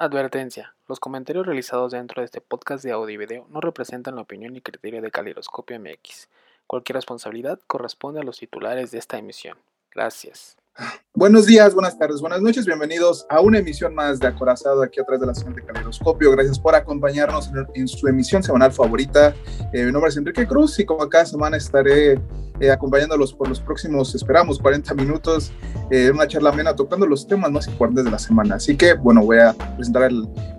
Advertencia: Los comentarios realizados dentro de este podcast de audio y video no representan la opinión y criterio de Calidoscopio MX. Cualquier responsabilidad corresponde a los titulares de esta emisión. Gracias. Buenos días, buenas tardes, buenas noches. Bienvenidos a una emisión más de Acorazado aquí a través de la señal de Caleidoscopio. Gracias por acompañarnos en, su emisión semanal favorita. Eh, mi nombre es Enrique Cruz y como cada semana estaré eh, acompañándolos por los próximos, esperamos, 40 minutos, eh, una charla amena tocando los temas más importantes de la semana. Así que, bueno, voy a presentar a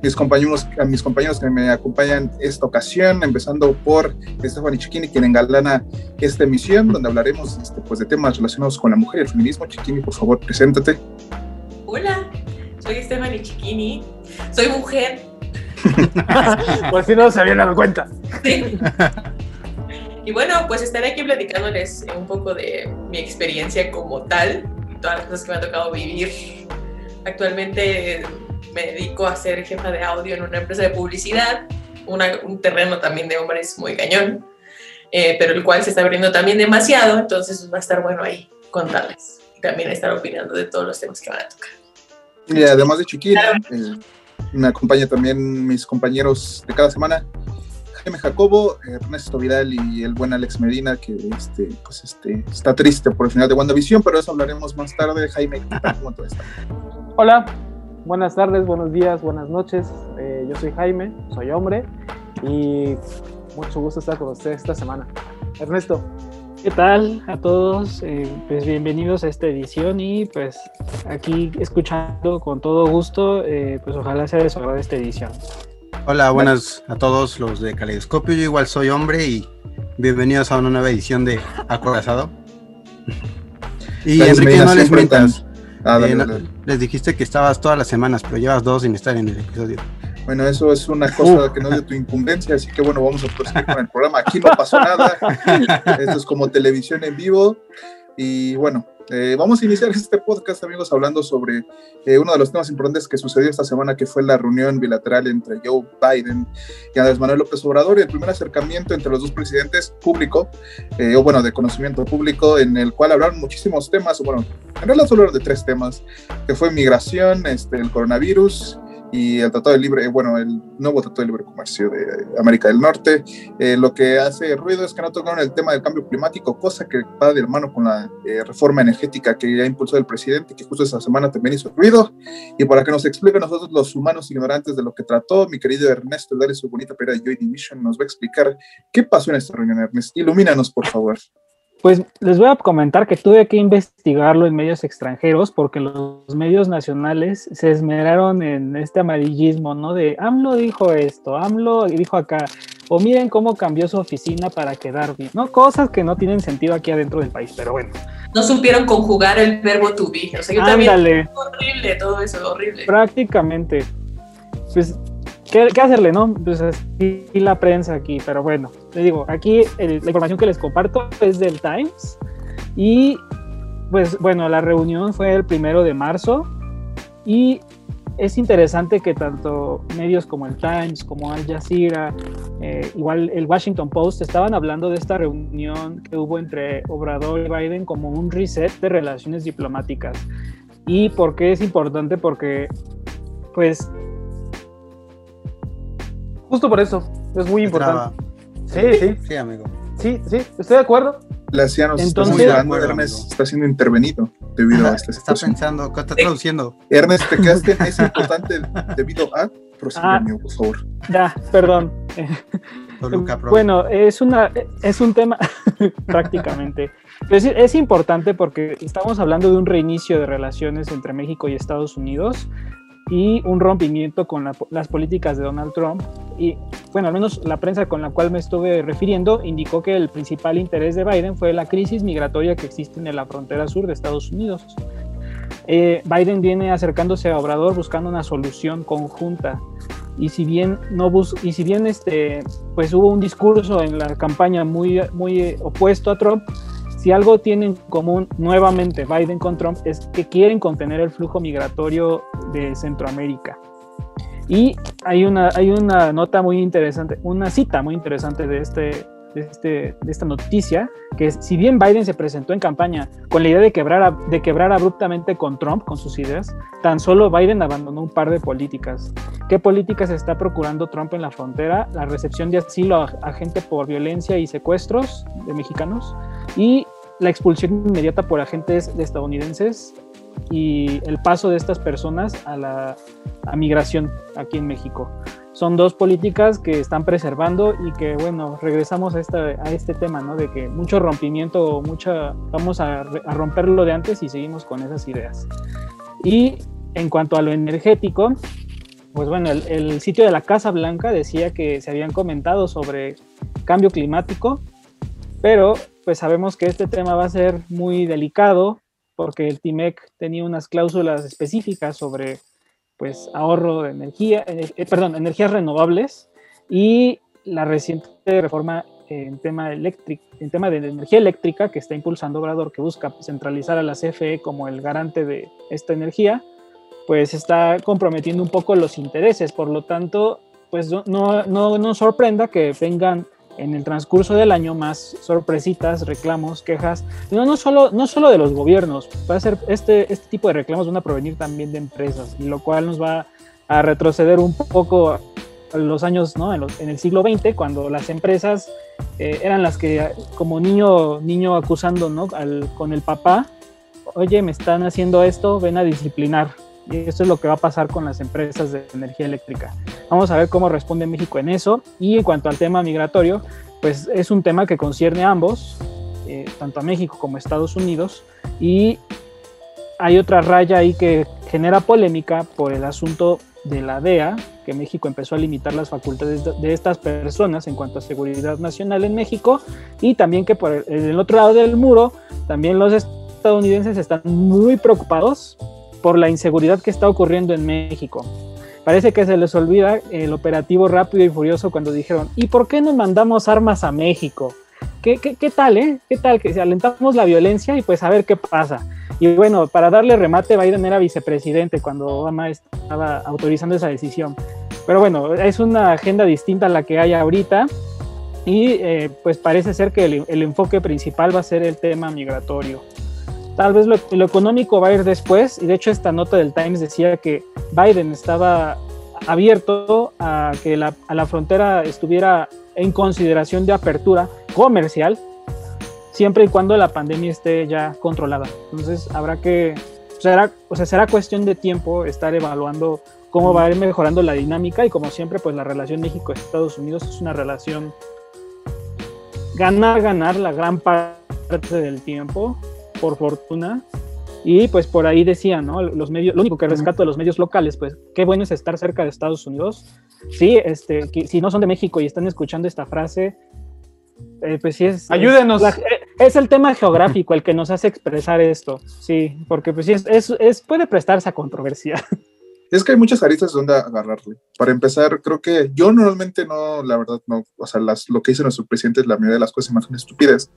mis, compañeros, a mis compañeros que me acompañan esta ocasión, empezando por Stephanie Chiquini, quien engalana esta emisión, donde hablaremos este, pues, de temas relacionados con la mujer y el feminismo. Chiquini, por favor, preséntate. Hola, soy Stephanie Chiquini, soy mujer. pues si no se habían dado cuenta. Sí. Y bueno, pues estaré aquí platicándoles un poco de mi experiencia como tal, todas las cosas que me ha tocado vivir. Actualmente me dedico a ser jefa de audio en una empresa de publicidad, un terreno también de hombres muy cañón, eh, pero el cual se está abriendo también demasiado, entonces va a estar bueno ahí contarles también estar opinando de todos los temas que van a tocar. Y además de Chiquita, eh, me acompaña también mis compañeros de cada semana, Jaime Jacobo, Ernesto Vidal y el buen Alex Medina, que este, pues este, está triste por el final de WandaVision, pero eso hablaremos más tarde. Jaime, ¿cómo está? Hola, buenas tardes, buenos días, buenas noches. Eh, yo soy Jaime, soy hombre y mucho gusto estar con ustedes esta semana. Ernesto. ¿Qué tal a todos? Eh, pues bienvenidos a esta edición y pues aquí escuchando con todo gusto, eh, pues ojalá sea de su agrado esta edición. Hola, buenas a todos los de Caleidoscopio, yo igual soy hombre y bienvenidos a una nueva edición de Acorazado. y Enrique, no les mientas, ah, eh, les dijiste que estabas todas las semanas, pero llevas dos sin estar en el episodio. Bueno, eso es una cosa que no es de tu incumbencia, así que bueno, vamos a proseguir con el programa. Aquí no pasó nada. Esto es como televisión en vivo. Y bueno, eh, vamos a iniciar este podcast, amigos, hablando sobre eh, uno de los temas importantes que sucedió esta semana, que fue la reunión bilateral entre Joe Biden y Andrés Manuel López Obrador, y el primer acercamiento entre los dos presidentes público, eh, o bueno, de conocimiento público, en el cual hablaron muchísimos temas, bueno, en realidad solo de tres temas, que fue migración, este, el coronavirus y el Tratado de Libre, bueno, el nuevo Tratado de Libre Comercio de América del Norte. Eh, lo que hace ruido es que no tocaron el tema del cambio climático, cosa que va de mano con la eh, reforma energética que ya impulsó el presidente, que justo esta semana también hizo ruido. Y para que nos explique nosotros los humanos ignorantes de lo que trató, mi querido Ernesto, darle su bonita pera Joy Division, nos va a explicar qué pasó en esta reunión, Ernesto. Ilumínanos, por favor. Pues les voy a comentar que tuve que investigarlo en medios extranjeros porque los medios nacionales se esmeraron en este amarillismo, ¿no? De AMLO dijo esto, AMLO dijo acá, o miren cómo cambió su oficina para quedar bien, ¿no? Cosas que no tienen sentido aquí adentro del país, pero bueno. No supieron conjugar el verbo to be, o sea, yo también, horrible todo eso, horrible. Prácticamente. Pues ¿Qué, hacerle, no? Pues así la prensa aquí, pero bueno, les digo, aquí la información que les comparto es del Times y pues bueno, la reunión fue el primero de marzo y es interesante que tanto medios como el Times, como Al Jazeera, eh, igual el Washington Post estaban hablando de esta reunión que hubo entre Obrador y Biden como un reset de relaciones diplomáticas. ¿Y por qué es importante? Porque pues Justo por eso, es muy importante. Sí, sí. Sí, amigo. Sí, sí, estoy de acuerdo. La nos Entonces, está muy Ernest está siendo intervenido debido a esta situación. Está pensando, ¿qué está traduciendo? Ernest, te quedaste en es importante debido a. Prosigue, ah, amigo, por favor. Ya, perdón. bueno, es, una, es un tema prácticamente. Es, es, importante porque estamos hablando de un reinicio de relaciones entre México y Estados Unidos y un rompimiento con las políticas de Donald Trump. Y bueno, al menos la prensa con la cual me estuve refiriendo indicó que el principal interés de Biden fue la crisis migratoria que existe en la frontera sur de Estados Unidos. Eh, Biden viene acercándose a Obrador buscando una solución conjunta y si bien no bus y si bien este pues hubo un discurso en la campaña muy muy opuesto a Trump si algo tienen en común nuevamente Biden con Trump es que quieren contener el flujo migratorio de Centroamérica. Y hay una, hay una nota muy interesante, una cita muy interesante de este, de, este, de esta noticia, que si bien Biden se presentó en campaña con la idea de quebrar, de quebrar abruptamente con Trump, con sus ideas, tan solo Biden abandonó un par de políticas. ¿Qué políticas está procurando Trump en la frontera? La recepción de asilo a, a gente por violencia y secuestros de mexicanos y la expulsión inmediata por agentes estadounidenses y el paso de estas personas a la migración aquí en México. Son dos políticas que están preservando y que, bueno, regresamos a, a este tema, ¿no? De que mucho rompimiento, mucha, vamos a, a romper de antes y seguimos con esas ideas. Y en cuanto a lo energético, pues bueno, el, el, sitio de la Casa Blanca decía que se habían comentado sobre cambio climático, pero pues sabemos que este tema va a ser muy delicado porque el TIMEC tenía unas cláusulas específicas sobre pues ahorro de energía, eh, perdón, energías renovables y la reciente reforma en tema eléctrico, en tema de energía eléctrica que está impulsando Obrador, que busca centralizar a la CFE como el garante de esta energía, pues está comprometiendo un poco los intereses. Por lo tanto, pues no, no, no sorprenda que vengan en el transcurso del año más sorpresitas, reclamos, quejas, no, no, solo, no solo de los gobiernos, va a ser este, este tipo de reclamos van a provenir también de empresas, lo cual nos va a retroceder un poco a los años, ¿no? en, el siglo XX, cuando las empresas eh, eran las que, como niño, niño acusando ¿no? con el papá, oye, me están haciendo esto, ven a disciplinar. Y esto es lo que va a pasar con las empresas de energía eléctrica. Vamos a ver cómo responde México en eso. Y en cuanto al tema migratorio, pues es un tema que concierne a ambos, eh, tanto a México como a Estados Unidos. Y hay otra raya ahí que genera polémica por el asunto de la DEA, que México empezó a limitar las facultades de estas personas en cuanto a seguridad nacional en México y también que por el otro lado del muro, también los estadounidenses están muy preocupados por la inseguridad que está ocurriendo en México. Parece que se les olvida el operativo rápido y furioso cuando dijeron, ¿y por qué nos mandamos armas a México? ¿Qué, qué, tal, eh? ¿Qué tal? Que si alentamos la violencia y pues a ver qué pasa. Y bueno, para darle remate, Biden era vicepresidente cuando Obama estaba autorizando esa decisión. Pero bueno, es una agenda distinta a la que hay ahorita y eh, pues parece ser que el, el enfoque principal va a ser el tema migratorio. Tal vez lo, económico va a ir después, y de hecho esta nota del Times decía que Biden estaba abierto a que la, a la frontera estuviera en consideración de apertura comercial, siempre y cuando la pandemia esté ya controlada. Entonces habrá que, será, o sea, será cuestión de tiempo estar evaluando cómo va a ir mejorando la dinámica y como siempre, pues la relación México-Estados Unidos es una relación ganar-ganar la gran parte del tiempo por fortuna. Y pues por ahí decía, ¿no? Los medios, lo único que rescato de los medios locales, pues qué bueno es estar cerca de Estados Unidos. Sí, este, si no son de México y están escuchando esta frase, eh, pues sí es... Ayúdenos. Es, el tema geográfico el que nos hace expresar esto, sí, porque pues sí, es, es, puede prestarse a controversia. Es que hay muchas aristas donde agarrarle. Para empezar, creo que yo normalmente no, la verdad, no, o sea, las, lo que dice nuestro presidente, la mayoría de las cosas imágenes estúpidas.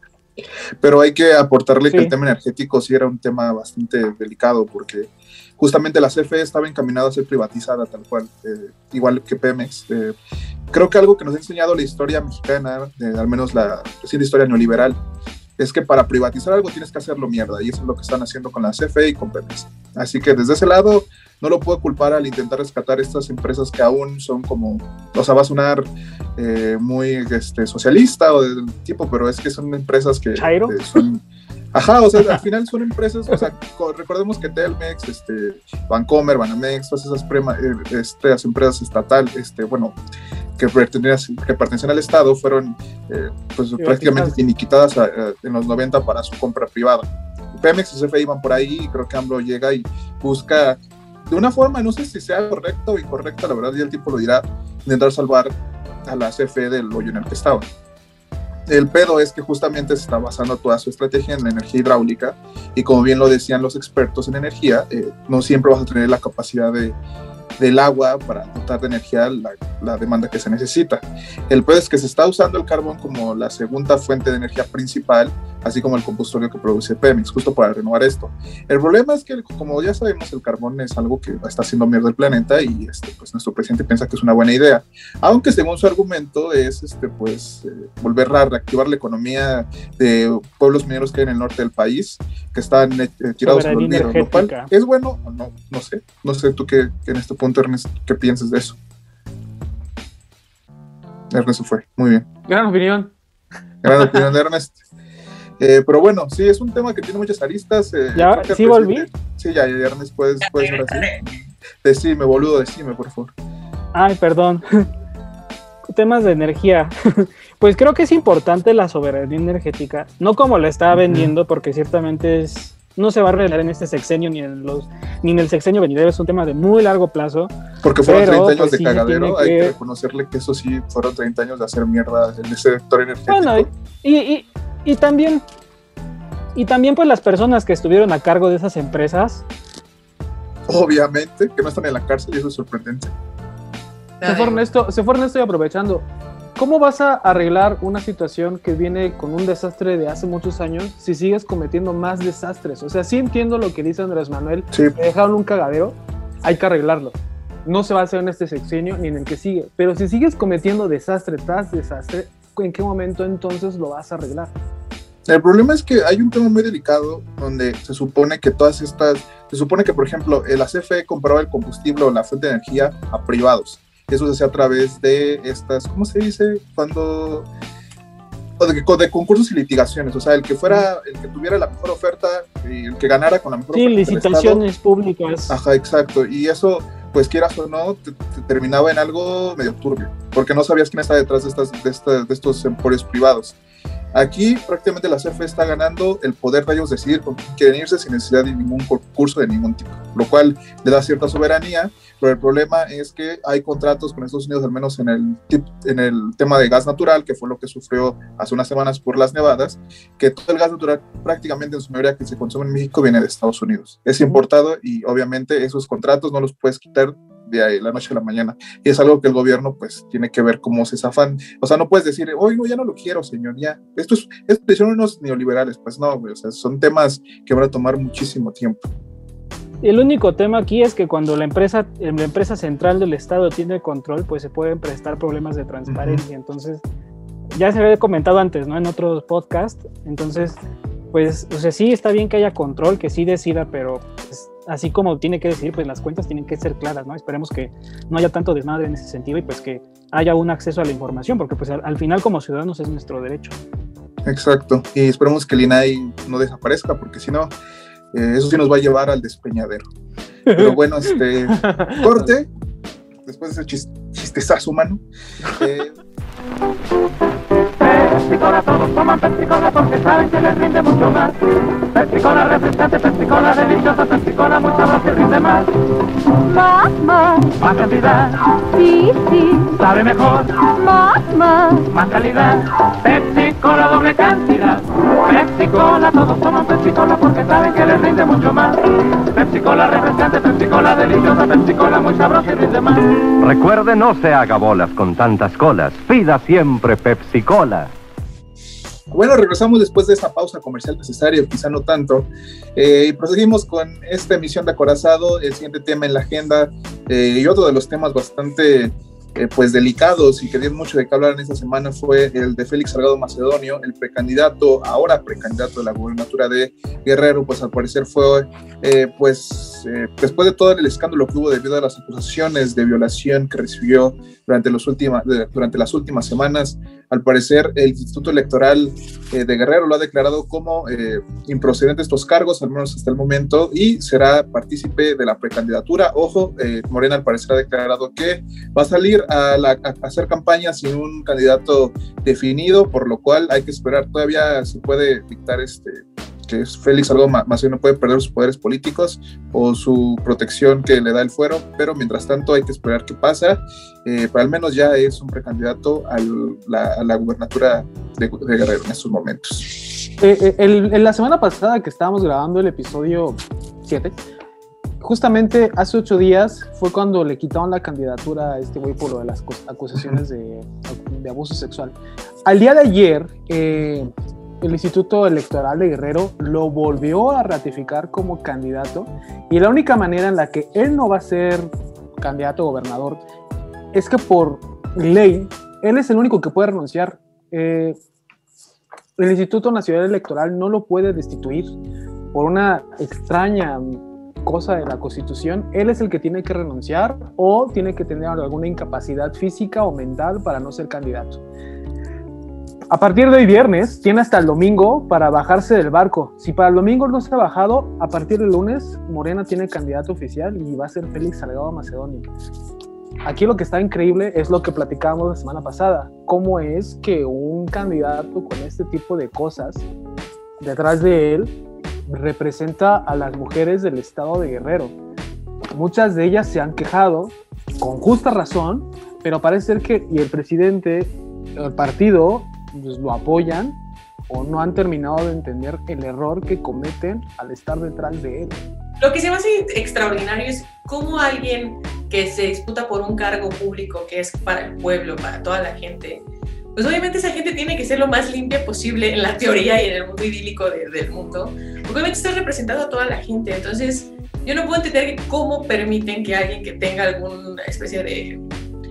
Pero hay que aportarle que el tema energético sí era un tema bastante delicado porque justamente la CFE estaba encaminada a ser privatizada tal cual, eh, igual que Pemex. Eh, creo que algo que nos ha enseñado la historia mexicana, al menos la reciente historia neoliberal, es que para privatizar algo tienes que hacerlo mierda y eso es lo que están haciendo con la CFE y con Pemex. Así que desde ese lado no lo puedo culpar al intentar rescatar estas empresas que aún son como, o sea, va a sonar eh, muy este, socialista o del tipo, pero es que son empresas que, son... Ajá, o sea, al final son empresas, o sea, recordemos que Telmex, este, Vancomer, Banamex, todas esas prema, eh, este, empresas estatales, este, bueno, que pertenecen, que pertenecen al Estado, fueron eh, pues, prácticamente finiquitadas en los 90 para su compra privada. Pemex y CFE iban por ahí y creo que AMLO llega y busca de una forma, no sé si sea correcto o incorrecta, la verdad ya el tipo lo dirá, intentar salvar a la CFE del hoyo en el que estaba. El pedo es que justamente se está basando toda su estrategia en la energía hidráulica y como bien lo decían los expertos en energía, eh, no siempre vas a tener la capacidad de, del agua para dotar de energía la la demanda que se necesita. El problema es que se está usando el carbón como la segunda fuente de energía principal, así como el combustible que produce Pemex, justo para renovar esto. El problema es que, como ya sabemos, el carbón es algo que está haciendo mierda el planeta y este, pues nuestro presidente piensa que es una buena idea. Aunque según su argumento es este, pues, eh, volver a reactivar la economía de pueblos mineros que hay en el norte del país, que están eh, tirados olvido, lo cual es bueno o no, no sé. No sé tú qué, en este punto, Ernest, qué piensas de eso. Ernest fue, muy bien. Gran opinión. Gran opinión de Ernest. Eh, pero bueno, sí, es un tema que tiene muchas aristas. Eh, ¿Ya? ¿Sí volví? Sí, ya, ya, Ernest, puedes, puedes ahora sí. Decime, boludo, decime, por favor. Ay, perdón. Temas de energía. pues creo que es importante la soberanía energética, no como la está vendiendo, porque ciertamente es no se va a arreglar en este sexenio ni en los ni en el sexenio venidero, es un tema de muy largo plazo. Porque fueron 30 años pues, de cagadero, hay que... reconocerle que eso sí fueron 30 años de hacer mierda en ese sector energético. Bueno, y, y, y también y también pues las personas que estuvieron a cargo de esas empresas obviamente que no están en la cárcel y eso es sorprendente. Se fue Ernesto, se fue Ernesto y aprovechando. ¿Cómo vas a arreglar una situación que viene con un desastre de hace muchos años si sigues cometiendo más desastres? O sea, sí entiendo lo que dice Andrés Manuel, sí. dejaron un cagadero, hay que arreglarlo. No se va a hacer en este sexenio ni en el que sigue, pero si sigues cometiendo desastre tras desastre, ¿en qué momento entonces lo vas a arreglar? El problema es que hay un tema muy delicado donde se supone que todas estas, se supone que por ejemplo la CFE compraba el combustible o la fuente de energía a privados eso se hace a través de estas, ¿cómo se dice? Cuando de, de, concursos y litigaciones, o sea, el que fuera, el que tuviera la mejor oferta y el que ganara con la mejor sí, licitaciones públicas. Ajá, exacto. Y eso, pues quieras o no, te, terminaba en algo medio turbio, porque no sabías quién está detrás de, estas, de, de estos emporios privados. Aquí prácticamente la CFE está ganando el poder de ellos decidir con quién quieren irse sin necesidad de ningún concurso de ningún tipo, lo cual le da cierta soberanía, pero el problema es que hay contratos con Estados Unidos, al menos en el, en el tema de gas natural, que fue lo que sufrió hace unas semanas por las nevadas, que todo el gas natural prácticamente en su mayoría que se consume en México viene de Estados Unidos. Es importado y obviamente esos contratos no los puedes quitar de la noche a la mañana. Y es algo que el gobierno pues tiene que ver cómo se zafan. O sea, no puedes decir, hoy no, ya no lo quiero, señor, ya. Esto es, esto son unos neoliberales, pues no, o sea, son temas que van a tomar muchísimo tiempo. El único tema aquí es que cuando la empresa, la empresa central del Estado tiene control, pues se pueden prestar problemas de transparencia. Entonces, ya se había comentado antes, ¿no? En otros podcasts. Entonces, pues, o sea, sí está bien que haya control, que sí decida, pero pues, así como tiene que decir, pues las cuentas tienen que ser claras, ¿no? Esperemos que no haya tanto desmadre en ese sentido y pues que haya un acceso a la información, porque pues al, final como ciudadanos es nuestro derecho. Exacto, y esperemos que el INAI no desaparezca, porque si no, eh, eso sí nos va a llevar al despeñadero. Pero bueno, este corte, después de ese chiste, chistezazo humano. Eh, Pepsi-Cola, todos toman Pepsi-Cola porque saben que les rinde mucho más. Pepsi-Cola refrescante, Pepsi-Cola deliciosa, Pepsi-Cola mucho más que rinde más. Más, más. Más cantidad. Sí, sí. Sabe mejor. Más, más. Más calidad. Pepsi-Cola doble cantidad. Pepsi-Cola, todos toman Pepsi-Cola porque saben que les rinde mucho más. Pepsi-Cola refrescante, Pepsi-Cola deliciosa, Pepsi-Cola muy sabrosa y rinde más. Recuerde, no se haga bolas con tantas colas. Pida siempre Pepsi-Cola. Bueno, regresamos después de esta pausa comercial necesaria, quizá no tanto, eh, y proseguimos con esta emisión de Acorazado, el siguiente tema en la agenda eh, y otro de los temas bastante eh, pues delicados y que dio mucho de qué hablar en esta semana fue el de Félix Salgado Macedonio, el precandidato, ahora precandidato de la gubernatura de Guerrero, pues al parecer fue, eh, pues eh, después de todo el escándalo que hubo debido a las acusaciones de violación que recibió durante, los las últimas semanas, al parecer el Instituto Electoral de Guerrero lo ha declarado como improcedente estos cargos, al menos hasta el momento, y será partícipe de la precandidatura. Ojo, Morena al parecer ha declarado que va a salir a, hacer campaña sin un candidato definido, por lo cual hay que esperar. Todavía se puede dictar este que es Félix algo más no puede perder sus poderes políticos o su protección que le da el fuero, pero mientras tanto hay que esperar qué pasa. Eh, pero al menos ya es un precandidato a la, gubernatura de, Guerrero en estos momentos. Eh, eh, en la semana pasada que estábamos grabando el episodio 7, justamente hace ocho días fue cuando le quitaron la candidatura a este güey por de las acusaciones de, abuso sexual. Al día de ayer, eh, el Instituto Electoral de Guerrero lo volvió a ratificar como candidato y la única manera en la que él no va a ser candidato a gobernador es que por ley él es el único que puede renunciar. Eh, el Instituto Nacional Electoral no lo puede destituir por una extraña cosa de la Constitución. Él es el que tiene que renunciar o tiene que tener alguna incapacidad física o mental para no ser candidato. A partir de hoy viernes, tiene hasta el domingo para bajarse del barco. Si para el domingo no se ha bajado, a partir del lunes, Morena tiene candidato oficial y va a ser Félix Salgado Macedonio. Aquí lo que está increíble es lo que platicábamos la semana pasada. ¿Cómo es que un candidato con este tipo de cosas, detrás de él, representa a las mujeres del estado de Guerrero? Muchas de ellas se han quejado, con justa razón, pero parece ser que y el presidente, el partido, pues, lo apoyan o no han terminado de entender el error que cometen al estar detrás de él. Lo que se me hace extraordinario es cómo alguien que se disputa por un cargo público que es para el pueblo, para toda la gente, pues obviamente esa gente tiene que ser lo más limpia posible en la teoría y en el mundo idílico del mundo, porque obviamente está representando a toda la gente. Entonces, yo no puedo entender cómo permiten que alguien que tenga alguna especie de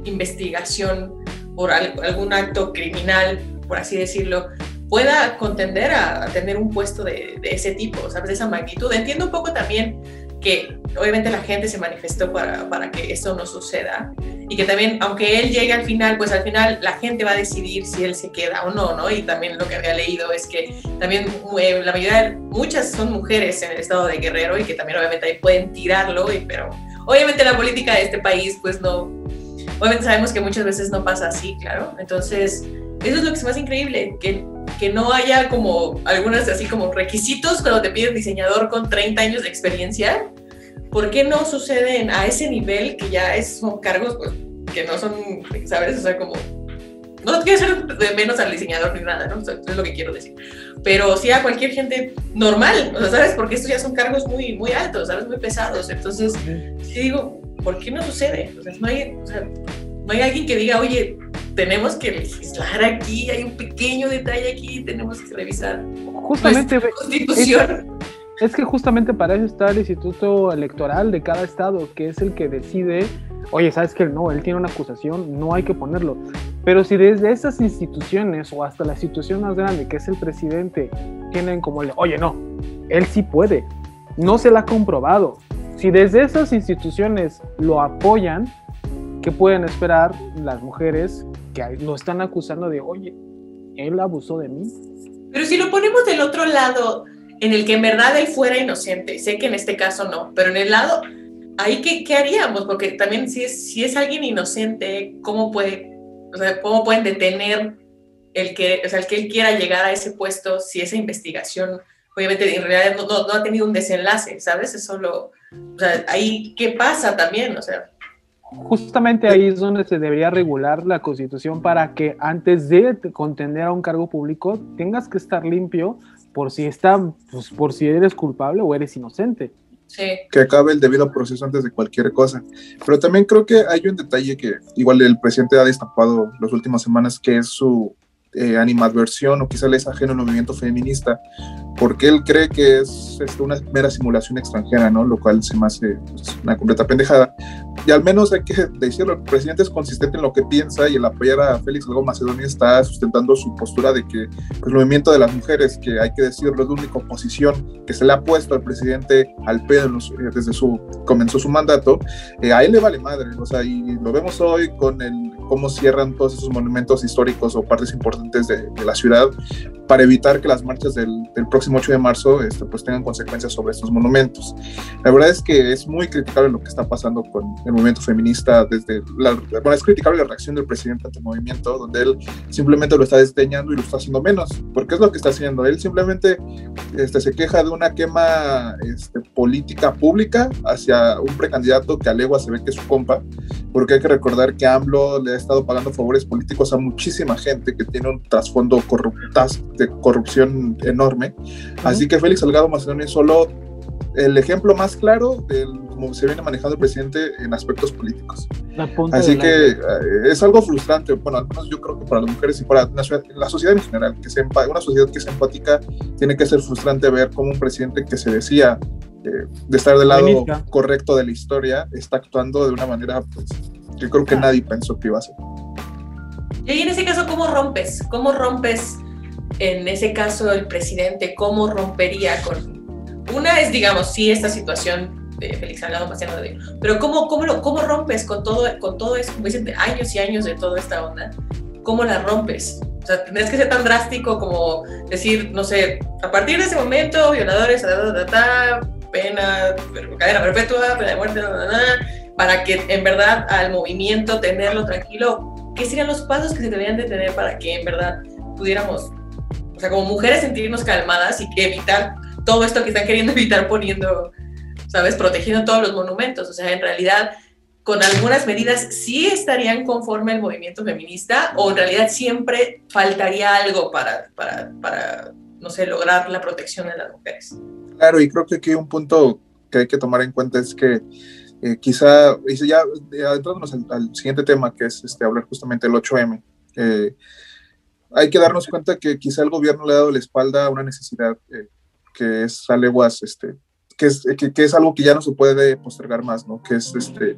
investigación por algún acto criminal por así decirlo, pueda contender a, tener un puesto de, ese tipo, ¿sabes? De esa magnitud. Entiendo un poco también que obviamente la gente se manifestó para, para que esto no suceda y que también, aunque él llegue al final, pues al final la gente va a decidir si él se queda o no, ¿no? Y también lo que había leído es que también eh, la mayoría, muchas son mujeres en el estado de Guerrero y que también obviamente ahí pueden tirarlo, y, pero obviamente la política de este país, pues no, obviamente sabemos que muchas veces no pasa así, claro. Entonces, eso es lo que me hace increíble, que, que no haya como algunas así como requisitos cuando te piden diseñador con 30 años de experiencia. ¿Por qué no suceden a ese nivel que ya es, son cargos pues, que no son, ¿sabes? O sea, como... No quiero ser de menos al diseñador ni nada, ¿no? es lo que quiero decir. Pero sí a cualquier gente normal, o sea, ¿sabes? Porque estos ya son cargos muy, muy altos, ¿sabes? Muy pesados. Entonces, sí digo, ¿por qué no sucede? O sea, no hay, o sea, no hay alguien que diga, oye, tenemos que legislar aquí, hay un pequeño detalle aquí, tenemos que revisar justamente constitución. Es, que justamente para eso está el Instituto Electoral de cada estado, que es el que decide, oye, sabes que no, él tiene una acusación, no hay que ponerlo. Pero si desde esas instituciones o hasta la institución más grande, que es el presidente, tienen como el, oye, no, él sí puede, no se la ha comprobado. Si desde esas instituciones lo apoyan, ¿qué pueden esperar las mujeres que lo están acusando de, oye, él abusó de mí. Pero si lo ponemos del otro lado, en el que en verdad él fuera inocente, sé que en este caso no, pero en el lado, ahí qué, qué haríamos, porque también si es, si es alguien inocente, ¿cómo, puede, o sea, ¿cómo pueden detener el que, o sea, el que él quiera llegar a ese puesto si esa investigación, obviamente en realidad no, no, no ha tenido un desenlace, ¿sabes? Es solo, o sea, ahí qué pasa también, o sea, Justamente ahí es donde se debería regular la constitución para que antes de contender a un cargo público tengas que estar limpio por si está, pues, por si eres culpable o eres inocente. Sí. Que acabe el debido proceso antes de cualquier cosa. Pero también creo que hay un detalle que igual el presidente ha destapado las últimas semanas, que es su eh, animadversión o quizá le es ajeno al movimiento feminista, porque él cree que es, una mera simulación extranjera, ¿no? Lo cual se me hace pues, una completa pendejada. Y al menos hay que decirlo, el presidente es consistente en lo que piensa y el apoyar a Félix Salgado Macedonio está sustentando su postura de que pues, el movimiento de las mujeres, que hay que decirlo, es la única oposición que se le ha puesto al presidente al pedo eh, desde su comenzó su mandato, eh, a él le vale madre, o sea, y lo vemos hoy con el cómo cierran todos esos monumentos históricos o partes importantes de, de la ciudad para evitar que las marchas del, del próximo 8 de marzo este, pues tengan consecuencias sobre estos monumentos. La verdad es que es muy criticable lo que está pasando con el movimiento feminista desde la, bueno, es criticable la reacción del presidente ante el movimiento, donde él simplemente lo está desdeñando y lo está haciendo menos, porque es lo que está haciendo. Él simplemente este, se queja de una quema este, política pública hacia un precandidato que a legua se ve que es su compa, porque hay que recordar que AMLO le estado pagando favores políticos a muchísima gente que tiene un trasfondo corruptas, de corrupción enorme. Así que Félix Salgado Macedonio solo el ejemplo más claro de cómo se viene manejando el presidente en aspectos políticos. Así que eh, es algo frustrante, bueno, al menos yo creo que para las mujeres y para la, sociedad en general, que se, una sociedad que es empática, tiene que ser frustrante ver cómo un presidente que se decía eh, de estar del lado correcto de la historia está actuando de una manera pues, que creo que nadie pensó que iba a ser. Y en ese caso, ¿cómo rompes? ¿Cómo rompes en ese caso el presidente? ¿Cómo rompería con una es, digamos, sí, esta situación de Félix Salgado Maciano de pero ¿cómo, cómo, lo, ¿cómo rompes con todo, con todo eso? Como dicen, años y años de toda esta onda. ¿Cómo la rompes? O sea, tendrías que ser tan drástico como decir, no sé, a partir de ese momento, violadores, pena, cadena perpetua, pena de muerte, para que en verdad al movimiento tenerlo tranquilo, ¿qué serían los pasos que se deberían de tener para que en verdad pudiéramos, o sea, como mujeres sentirnos calmadas y evitar todo esto que están queriendo evitar poniendo, ¿sabes? Protegiendo todos los monumentos. O sea, en realidad, con algunas medidas sí estarían conforme al movimiento feminista o en realidad siempre faltaría algo para, para, para no sé, lograr la protección de las mujeres. Claro, y creo que aquí un punto que hay que tomar en cuenta es que eh, quizá, ya adentrándonos al, al, siguiente tema, que es este, hablar justamente del 8M, eh, hay que darnos cuenta que quizá el gobierno le ha dado la espalda a una necesidad eh, que es a leguas, este, que es, que, es algo que ya no se puede postergar más, ¿no? Que es este,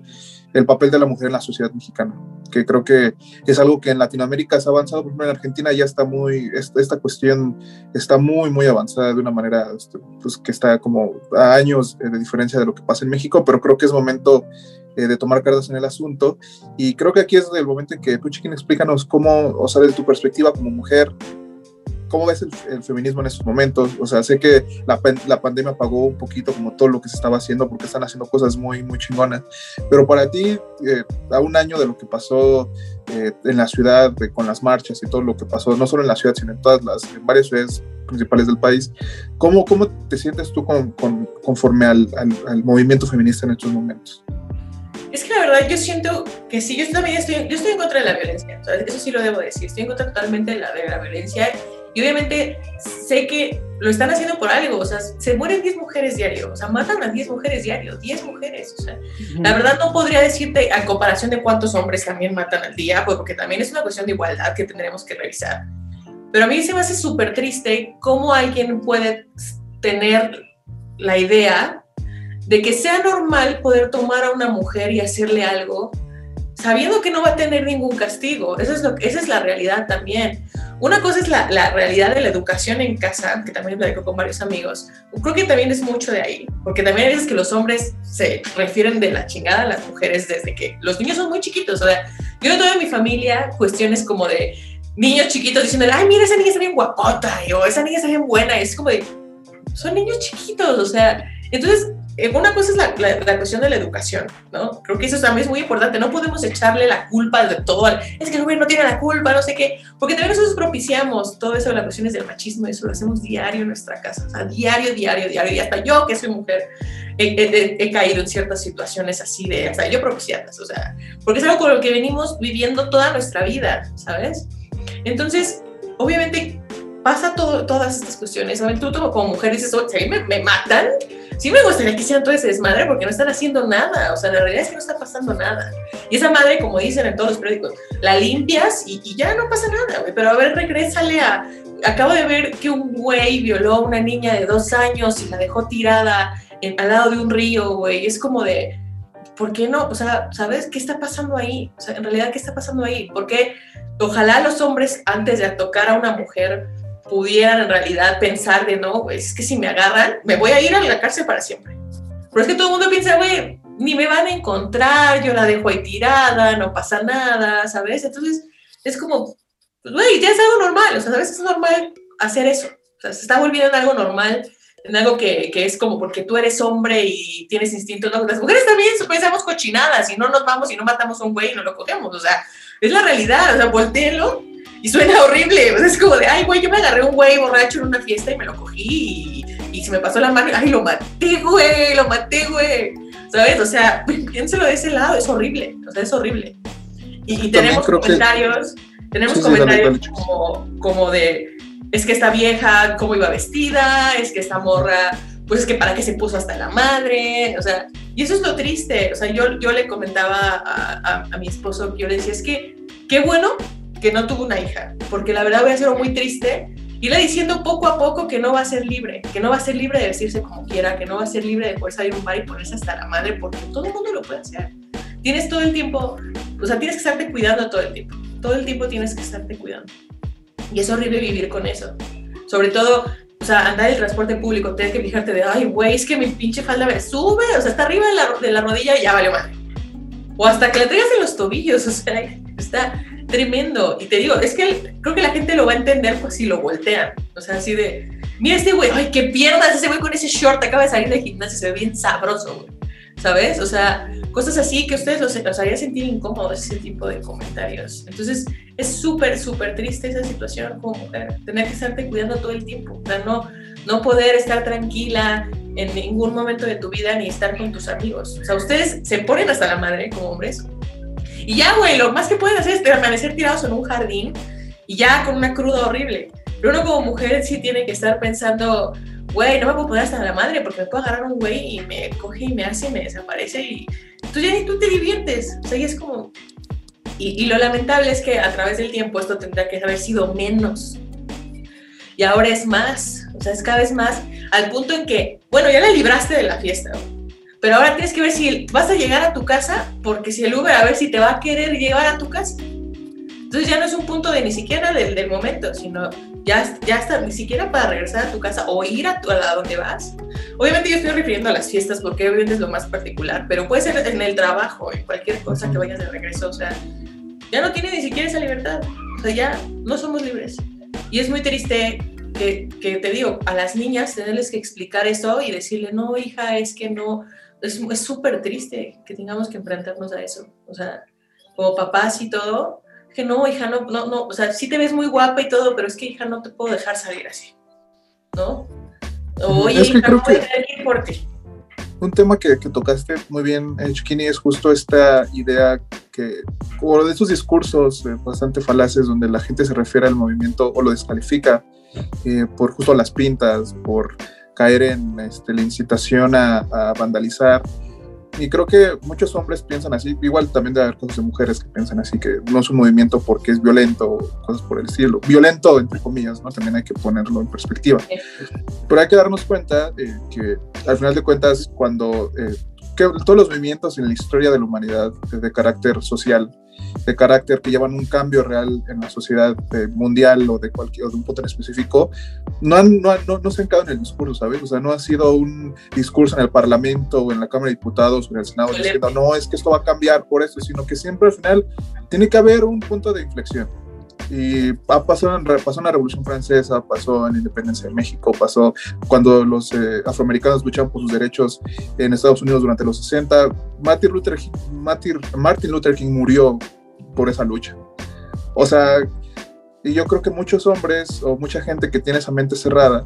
el papel de la mujer en la sociedad mexicana, que creo que es algo que en Latinoamérica se ha avanzado, por ejemplo, en Argentina ya está muy, esta, cuestión está muy, muy avanzada de una manera este, pues, que está como a años de diferencia de lo que pasa en México, pero creo que es momento eh, de tomar cartas en el asunto. Y creo que aquí es el momento en que tú, Chiquín, explícanos cómo, o sea, desde tu perspectiva como mujer, ¿Cómo ves el, feminismo en estos momentos? O sea, sé que la, la, pandemia apagó un poquito como todo lo que se estaba haciendo porque están haciendo cosas muy, muy chingonas. Pero para ti, eh, a un año de lo que pasó eh, en la ciudad, con las marchas y todo lo que pasó, no solo en la ciudad, sino en todas las, en varias ciudades principales del país, ¿cómo, cómo te sientes tú con, con, conforme al, al, movimiento feminista en estos momentos? Es que la verdad yo siento que sí, yo también estoy, yo estoy en contra de la violencia, eso sí lo debo decir, estoy en contra totalmente de la, de la violencia y obviamente sé que lo están haciendo por algo, o sea, se mueren 10 mujeres diario, o sea, matan a 10 mujeres diario, 10 mujeres, o sea, la verdad no podría decirte a comparación de cuántos hombres también matan al día, pues, porque también es una cuestión de igualdad que tendremos que revisar. Pero a mí se me hace súper triste cómo alguien puede tener la idea de que sea normal poder tomar a una mujer y hacerle algo sabiendo que no va a tener ningún castigo. Eso es lo, esa es la realidad también. Una cosa es la, la, realidad de la educación en casa, que también platico con varios amigos. Creo que también es mucho de ahí, porque también hay veces que los hombres se refieren de la chingada a las mujeres desde que los niños son muy chiquitos. O sea, yo no tengo en mi familia cuestiones como de niños chiquitos diciendo, ay, mira, esa niña está bien guapota, o esa niña está bien buena. es como de, son niños chiquitos, o sea, entonces una cosa es la, la, cuestión de la educación, ¿no? Creo que eso también es muy importante. No podemos echarle la culpa de todo. es que el gobierno tiene la culpa, no sé qué. Porque también nosotros propiciamos todo eso de las cuestiones del machismo. Eso lo hacemos diario en nuestra casa. O sea, diario, diario, diario. Y hasta yo, que soy mujer, he, caído en ciertas situaciones así de, hasta yo propiciadas. O sea, porque es algo con lo que venimos viviendo toda nuestra vida, ¿sabes? Entonces, obviamente pasa todo, todas estas cuestiones. Tú como mujer dices, si me, me matan, sí me gustaría que hicieran todo ese desmadre porque no están haciendo nada. O sea, la realidad es que no está pasando nada. Y esa madre, como dicen en todos los periódicos, la limpias y, ya no pasa nada, güey. Pero a ver, regrésale a. Acabo de ver que un güey violó a una niña de dos años y la dejó tirada al lado de un río, güey. Es como de. ¿Por qué no? O sea, ¿sabes qué está pasando ahí? O sea, en realidad, ¿qué está pasando ahí? Porque ojalá los hombres, antes de tocar a una mujer, pudieran en realidad pensar de no, es que si me agarran, me voy a ir a la cárcel para siempre. Pero es que todo el mundo piensa, güey, ni me van a encontrar, yo la dejo ahí tirada, no pasa nada, ¿sabes? Entonces, es como, pues, güey, ya es algo normal, o sea, ¿sabes? Es normal hacer eso. O sea, se está volviendo en algo normal, en algo que, que es como porque tú eres hombre y tienes instintos, ¿no? Las mujeres también pensamos cochinadas y no nos vamos y no matamos a un güey y no lo cogemos, o sea, es la realidad, o sea, volteelo y suena horrible. es como de, ay, güey, yo me agarré un güey borracho en una fiesta y me lo cogí y, se me pasó la mano. Ay, lo maté, güey, lo maté, güey. ¿Sabes? O sea, piénselo de ese lado, es horrible. O sea, es horrible. Y, tenemos comentarios, tenemos comentarios como, como de, es que esta vieja, cómo iba vestida, es que esta morra pues es que para qué se puso hasta la madre, o sea, y eso es lo triste, o sea, yo, yo le comentaba a, a, mi esposo, yo le decía, es que qué bueno que no tuvo una hija, porque la verdad voy a ser muy triste, y le diciendo poco a poco que no va a ser libre, que no va a ser libre de decirse como quiera, que no va a ser libre de poder salir a un bar y ponerse hasta la madre, porque todo el mundo lo puede hacer. Tienes todo el tiempo, o sea, tienes que estarte cuidando todo el tiempo, todo el tiempo tienes que estarte cuidando. Y es horrible vivir con eso. Sobre todo o sea, andar en el transporte público, tienes que fijarte de, ay, güey, es que mi pinche falda me sube, o sea, está arriba de la, de la rodilla y ya vale madre. O hasta que la traigas en los tobillos, o sea, está tremendo. Y te digo, es que creo que la gente lo va a entender pues si lo voltean. O sea, así de, mira este güey, ay, qué piernas ese güey con ese short, acaba de salir de gimnasio, se ve bien sabroso, güey. ¿Sabes? O sea, cosas así que ustedes los, los haría sentir incómodos ese tipo de comentarios. Entonces, es súper, súper triste esa situación como mujer, tener que estarte cuidando todo el tiempo, o sea, no, no poder estar tranquila en ningún momento de tu vida ni estar con tus amigos. O sea, ustedes se ponen hasta la madre como hombres. Y ya, güey, lo más que pueden hacer es permanecer tirados en un jardín y ya con una cruda horrible. Pero uno como mujer sí tiene que estar pensando, güey, no me puedo poner hasta la madre porque me puedo agarrar un güey y me coge y me hace y me desaparece y tú ya ni tú te diviertes. O sea, y es como, y, lo lamentable es que a través del tiempo esto tendría que haber sido menos. Y ahora es más, o sea, es cada vez más, al punto en que, bueno, ya la libraste de la fiesta, pero ahora tienes que ver si vas a llegar a tu casa, porque si el Uber a ver si te va a querer llevar a tu casa. Entonces ya no es un punto de ni siquiera del, del momento, sino ya, ya está, ni siquiera para regresar a tu casa o ir a, tu, a donde vas. Obviamente yo estoy refiriendo a las fiestas porque obviamente es lo más particular, pero puede ser en el trabajo, en cualquier cosa que vayas de regreso, o sea, ya no tiene ni siquiera esa libertad, o sea, ya no somos libres. Y es muy triste que, que te digo, a las niñas tenerles que explicar eso y decirle, no, hija, es que no, es súper triste que tengamos que enfrentarnos a eso, o sea, como papás y todo, que no, hija, no, no, no, o sea, sí te ves muy guapa y todo, pero es que, hija, no te puedo dejar salir así, ¿no? Oye, hija, no voy a por ti. Un tema que, que tocaste muy bien, eh, Chukini, es justo esta idea que, como de esos discursos eh, bastante falaces donde la gente se refiere al movimiento o lo descalifica eh, por justo las pintas, por caer en este, la incitación a, a vandalizar y creo que muchos hombres piensan así, igual también debe haber cosas de mujeres que piensan así, que no es un movimiento porque es violento cosas por el estilo. Violento, entre comillas, ¿no? También hay que ponerlo en perspectiva. Pero hay que darnos cuenta eh, que al final de cuentas, cuando eh, que todos los movimientos en la historia de la humanidad de carácter social de carácter que llevan un cambio real en la sociedad eh, mundial o de cualquier de un punto en específico, no, han, no, no, no, se han quedado en el discurso, ¿sabes? O sea, no ha sido un discurso en el Parlamento o en la Cámara de Diputados o en el Senado diciendo, no, es que esto va a cambiar por eso, sino que siempre al final tiene que haber un punto de inflexión. Y ha pasado, pasó en la Revolución Francesa, pasó en la Independencia de México, pasó cuando los eh, afroamericanos luchaban por sus derechos en Estados Unidos durante los 60. Martin Luther, Martin, Martin Luther King murió por esa lucha. O sea, y yo creo que muchos hombres o mucha gente que tiene esa mente cerrada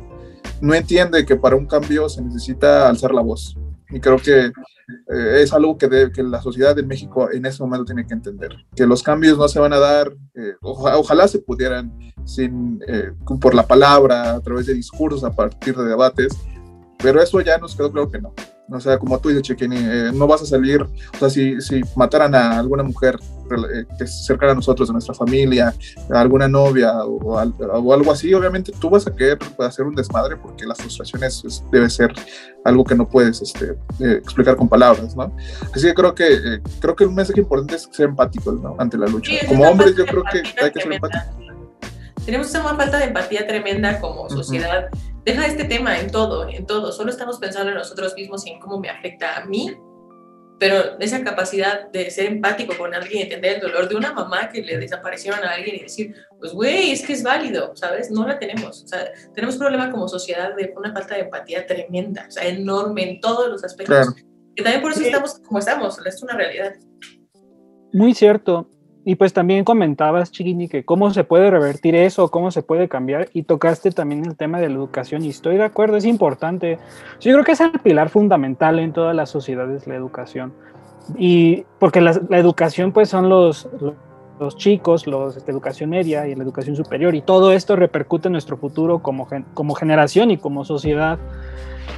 no entiende que para un cambio se necesita alzar la voz. Y creo que eh, es algo que, que, la sociedad de México en ese momento tiene que entender. Que los cambios no se van a dar, eh, ojalá se pudieran sin, eh, por la palabra, a través de discursos, a partir de debates, pero eso ya nos quedó claro que no. O sea, como tú dices, Chequini, eh, no vas a salir, o sea, si, si mataran a alguna mujer eh, que es cercana a nosotros, de nuestra familia, a alguna novia o, o, algo así, obviamente tú vas a querer hacer un desmadre porque la frustración es, debe ser algo que no puedes este, eh, explicar con palabras, ¿no? Así que creo que creo que un mensaje importante es ser empáticos, ¿no? Ante la lucha. como hombres yo creo que hay que ser empáticos. Tenemos una falta de empatía tremenda como sociedad deja este tema en todo, en todo. Solo estamos pensando en nosotros mismos y en cómo me afecta a mí, pero esa capacidad de ser empático con alguien y entender el dolor de una mamá que le desaparecieron a alguien y decir, pues güey, es que es válido, ¿sabes? No la tenemos. O sea, tenemos problema como sociedad de una falta de empatía tremenda, o sea, enorme en todos los aspectos. Y también por eso estamos como estamos, es una realidad. Muy cierto. Y pues también comentabas, Chiquini, que cómo se puede revertir eso, cómo se puede cambiar, y tocaste también el tema de la educación, y estoy de acuerdo, es importante. Yo creo que es el pilar fundamental en todas las sociedades, la educación. Y porque la, educación, pues son los, los chicos, los de este, educación media y la educación superior, y todo esto repercute en nuestro futuro como, como generación y como sociedad.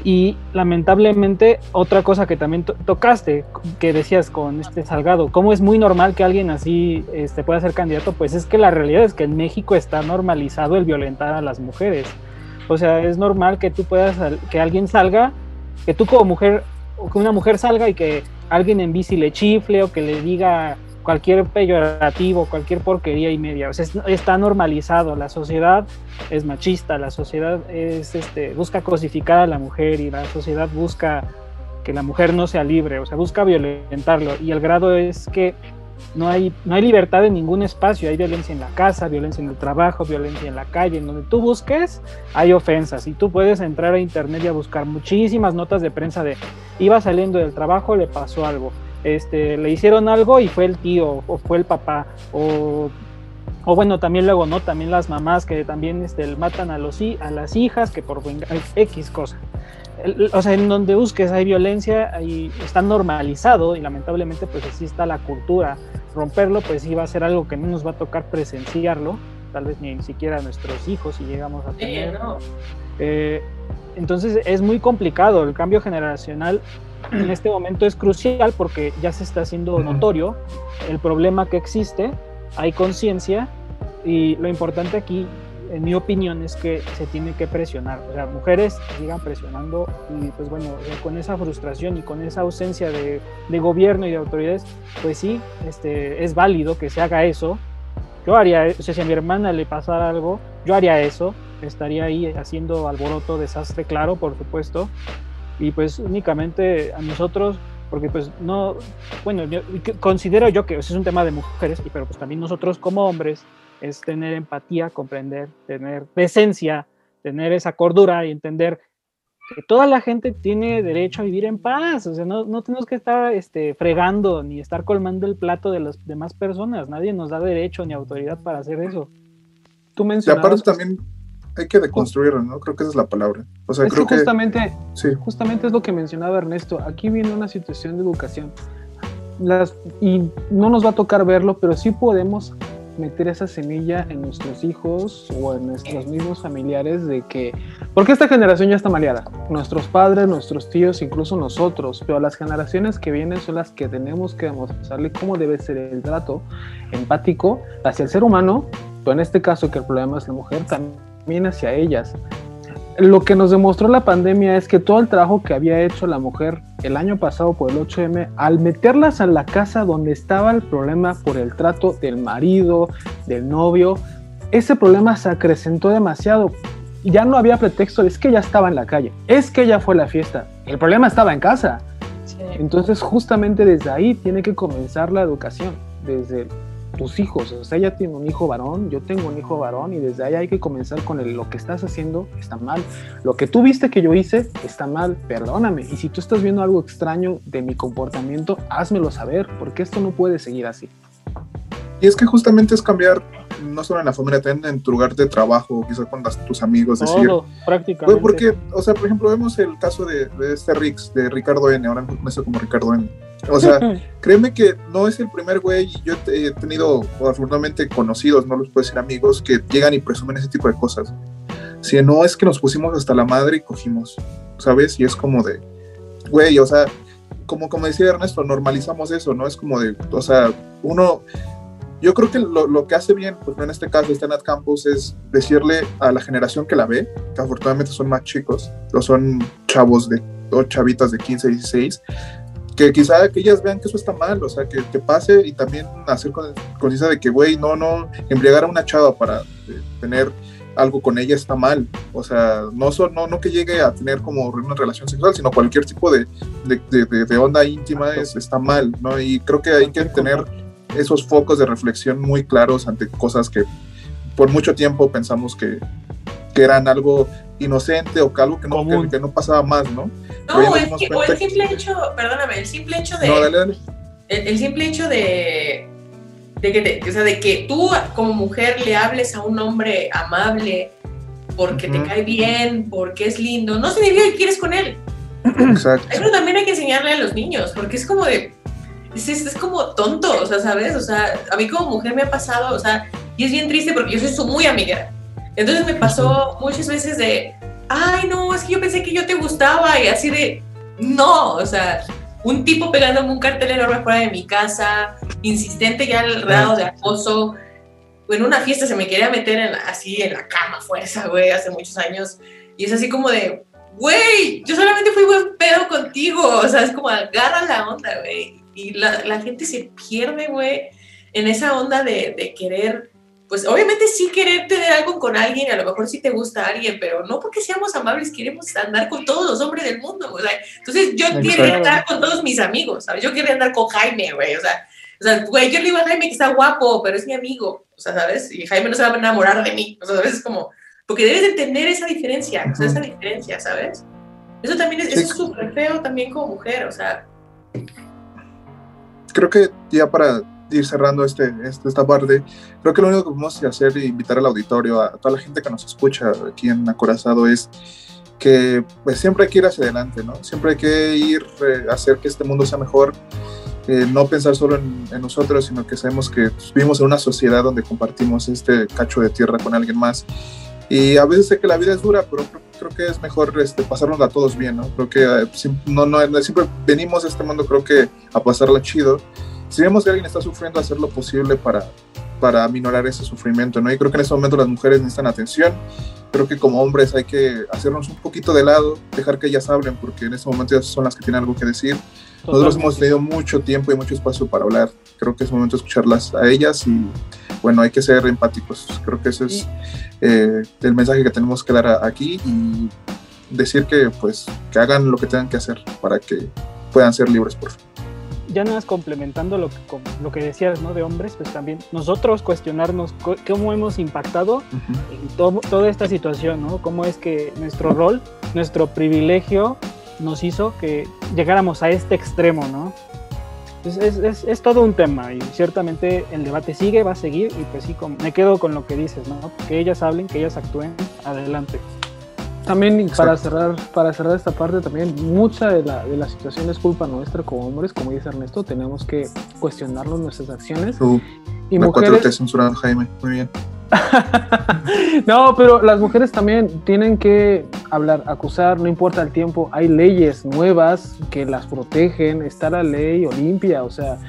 Y lamentablemente, otra cosa que también tocaste, que decías con este Salgado, cómo es muy normal que alguien así este, pueda ser candidato, pues es que la realidad es que en México está normalizado el violentar a las mujeres. O sea, es normal que tú puedas, que alguien salga, que tú como mujer, o que una mujer salga y que alguien en bici le chifle o que le diga cualquier peyorativo, cualquier porquería y media. O sea, está normalizado. La sociedad es machista, la sociedad es, este, busca cosificar a la mujer y la sociedad busca que la mujer no sea libre, o sea, busca violentarlo. Y el grado es que no hay, no hay libertad en ningún espacio, hay violencia en la casa, violencia en el trabajo, violencia en la calle, en donde tú busques hay ofensas y tú puedes entrar a internet y a buscar muchísimas notas de prensa de iba saliendo del trabajo, le pasó algo, este, le hicieron algo y fue el tío o fue el papá o, o bueno, también luego, ¿no? También las mamás que también este, matan a, los, a las hijas que por X cosa. O sea, en donde busques hay violencia, ahí está normalizado y lamentablemente pues así está la cultura. Romperlo pues sí va a ser algo que no nos va a tocar presenciarlo, tal vez ni siquiera a nuestros hijos si llegamos a tener. Eh, entonces es muy complicado, el cambio generacional en este momento es crucial porque ya se está haciendo notorio el problema que existe, hay conciencia y lo importante aquí, en mi opinión, es que se tiene que presionar. O sea, mujeres sigan presionando y pues bueno, con esa frustración y con esa ausencia de, gobierno y de autoridades, pues sí, este, es válido que se haga eso. Yo haría, o sea, si a mi hermana le pasara algo, yo haría eso, estaría ahí haciendo alboroto, desastre, claro, por supuesto, y pues únicamente a nosotros, porque pues no, bueno, considero yo que es un tema de mujeres, pero pues también nosotros como hombres es tener empatía, comprender, tener decencia, tener esa cordura y entender que toda la gente tiene derecho a vivir en paz, o sea, no, no tenemos que estar este, fregando ni estar colmando el plato de las demás personas, nadie nos da derecho ni autoridad para hacer eso. Tú mencionabas... también hay que deconstruirlo, ¿no? Creo que esa es la palabra. O sea, creo que justamente, sí. justamente es lo que mencionaba Ernesto. Aquí viene una situación de educación. Las, y no nos va a tocar verlo, pero sí podemos meter esa semilla en nuestros hijos o en nuestros mismos familiares de que, porque esta generación ya está maleada, nuestros padres, nuestros tíos, incluso nosotros, pero las generaciones que vienen son las que tenemos que demostrarle cómo debe ser el trato empático hacia el ser humano, pero en este caso que el problema es la mujer, también hacia ellas. Lo que nos demostró la pandemia es que todo el trabajo que había hecho la mujer el año pasado por el 8M, al meterlas a la casa donde estaba el problema por el trato del marido, del novio, ese problema se acrecentó demasiado. Ya no había pretexto, es que ella estaba en la calle, es que ella fue la fiesta, el problema estaba en casa. Entonces justamente desde ahí tiene que comenzar la educación, desde tus hijos. O sea, ella tiene un hijo varón, yo tengo un hijo varón y desde ahí hay que comenzar con el, lo que estás haciendo está mal. Lo que tú viste que yo hice está mal, perdóname. Y si tú estás viendo algo extraño de mi comportamiento, házmelo saber, porque esto no puede seguir así. Y es que justamente es cambiar, no solo en la familia, también en tu lugar de trabajo, quizás con tus amigos, Todo, decir. prácticamente. Porque, o sea, por ejemplo, vemos el caso de, de este Rix, de Ricardo N, ahora me como Ricardo N o sea, créeme que no es el primer güey, yo he tenido afortunadamente conocidos, no los puedo decir amigos, que llegan y presumen ese tipo de cosas. Si no es que nos pusimos hasta la madre y cogimos, ¿sabes? Y es como de, güey, o sea, como, como decía Ernesto, normalizamos eso, ¿no? Es como de, o sea, uno, yo creo que lo, lo que hace bien, pues en este caso está en Campus, es decirle a la generación que la ve, que afortunadamente son más chicos, o son chavos de, o chavitas de 15, 16, que quizá que ellas vean que eso está mal, o sea, que, que pase y también hacer conciencia de que, güey, no, no, embriagar a una chava para eh, tener algo con ella está mal, o sea, no, no, no que llegue a tener como una relación sexual, sino cualquier tipo de, de, de, onda íntima es, está mal, ¿no? Y creo que hay que tener esos focos de reflexión muy claros ante cosas que por mucho tiempo pensamos que, que eran algo inocente o que algo que no, que no pasaba más, ¿no? No, es que, o el simple hecho, perdóname, el simple hecho de. No, dale, dale. El, simple hecho de. De que, te, o sea, de que tú como mujer le hables a un hombre amable porque te cae bien, porque es lindo, no significa que quieres con él. Exacto. Eso también hay que enseñarle a los niños, porque es como de. Es, es, como tonto, o sea, ¿sabes? O sea, a mí como mujer me ha pasado, o sea, y es bien triste porque yo soy su muy amiga. Entonces me pasó muchas veces de, ay, no, es que yo pensé que yo te gustaba y así de, no, o sea, un tipo pegándome un cartel enorme fuera de mi casa, insistente ya al grado de acoso. En una fiesta se me quería meter así en la cama, fuerza, güey, hace muchos años. Y es así como de, güey, yo solamente fui buen pedo contigo. O sea, es como agarra la onda, güey. Y la, la, gente se pierde, güey, en esa onda de, de querer pues obviamente sí querer tener algo con alguien, a lo mejor sí te gusta alguien, pero no porque seamos amables queremos andar con todos los hombres del mundo, o sea, entonces yo quería andar con todos mis amigos, ¿sabes? Yo quería andar con Jaime, güey, o sea, o sea, güey, yo le digo a Jaime que está guapo, pero es mi amigo, o sea, ¿sabes? Y Jaime no se va a enamorar de mí, o sea, a veces como, porque debes entender esa diferencia, o sea, esa diferencia, ¿sabes? Eso también es súper feo también como mujer, o sea. Creo que ya para ir cerrando este, este, esta parte, creo que lo único que podemos hacer e invitar al auditorio, a toda la gente que nos escucha aquí en Acorazado, es que pues, siempre hay que ir hacia adelante, ¿no? Siempre hay que ir eh, a hacer que este mundo sea mejor, eh, no pensar solo en, nosotros, sino que sabemos que vivimos en una sociedad donde compartimos este cacho de tierra con alguien más. Y a veces sé que la vida es dura, pero creo, que es mejor este, pasarnos a todos bien, ¿no? Creo que eh, no, no, siempre venimos a este mundo, creo que a pasarla chido si vemos que alguien está sufriendo, hacer lo posible para, para aminorar ese sufrimiento, ¿no? Y creo que en este momento las mujeres necesitan atención. Creo que como hombres hay que hacernos un poquito de lado, dejar que ellas hablen, porque en este momento ellas son las que tienen algo que decir. Nosotros hemos tenido mucho tiempo y mucho espacio para hablar. Creo que es momento de escucharlas a ellas y, bueno, hay que ser empáticos. Creo que ese es eh, el mensaje que tenemos que dar aquí y decir que, pues, que hagan lo que tengan que hacer para que puedan ser libres, por favor ya nada más complementando lo que, lo que decías, ¿no? De hombres, pues también nosotros cuestionarnos cómo hemos impactado en toda esta situación, ¿no? Cómo es que nuestro rol, nuestro privilegio nos hizo que llegáramos a este extremo, ¿no? Es, es, es, todo un tema y ciertamente el debate sigue, va a seguir y pues sí, me quedo con lo que dices, ¿no? Que ellas hablen, que ellas actúen, adelante. También para cerrar, para cerrar esta parte, también mucha de la, de la situación es culpa nuestra como hombres, como dice Ernesto, tenemos que cuestionarnos nuestras acciones. y mujeres... te censurado, Jaime, muy bien. no, pero las mujeres también tienen que hablar, acusar, no importa el tiempo, hay leyes nuevas que las protegen, está la ley Olimpia, o sea,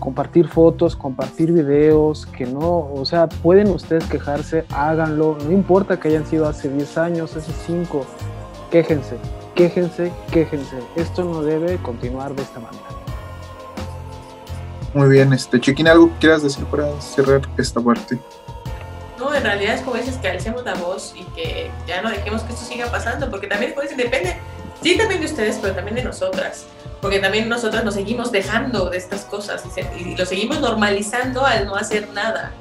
compartir fotos, compartir videos, que no, o sea, pueden ustedes quejarse, háganlo, no importa que hayan sido hace 10 años, hace 5, quéjense, quéjense, quéjense. Esto no debe continuar de esta manera. Muy bien, este Chiquín, ¿algo que quieras decir para cerrar esta parte? No, en realidad es como dices que alcemos la voz y que ya no dejemos que esto siga pasando, porque también pues, depende, sí también de ustedes, pero también de nosotras porque también nosotros nos seguimos dejando de estas cosas y, lo seguimos normalizando al no hacer nada.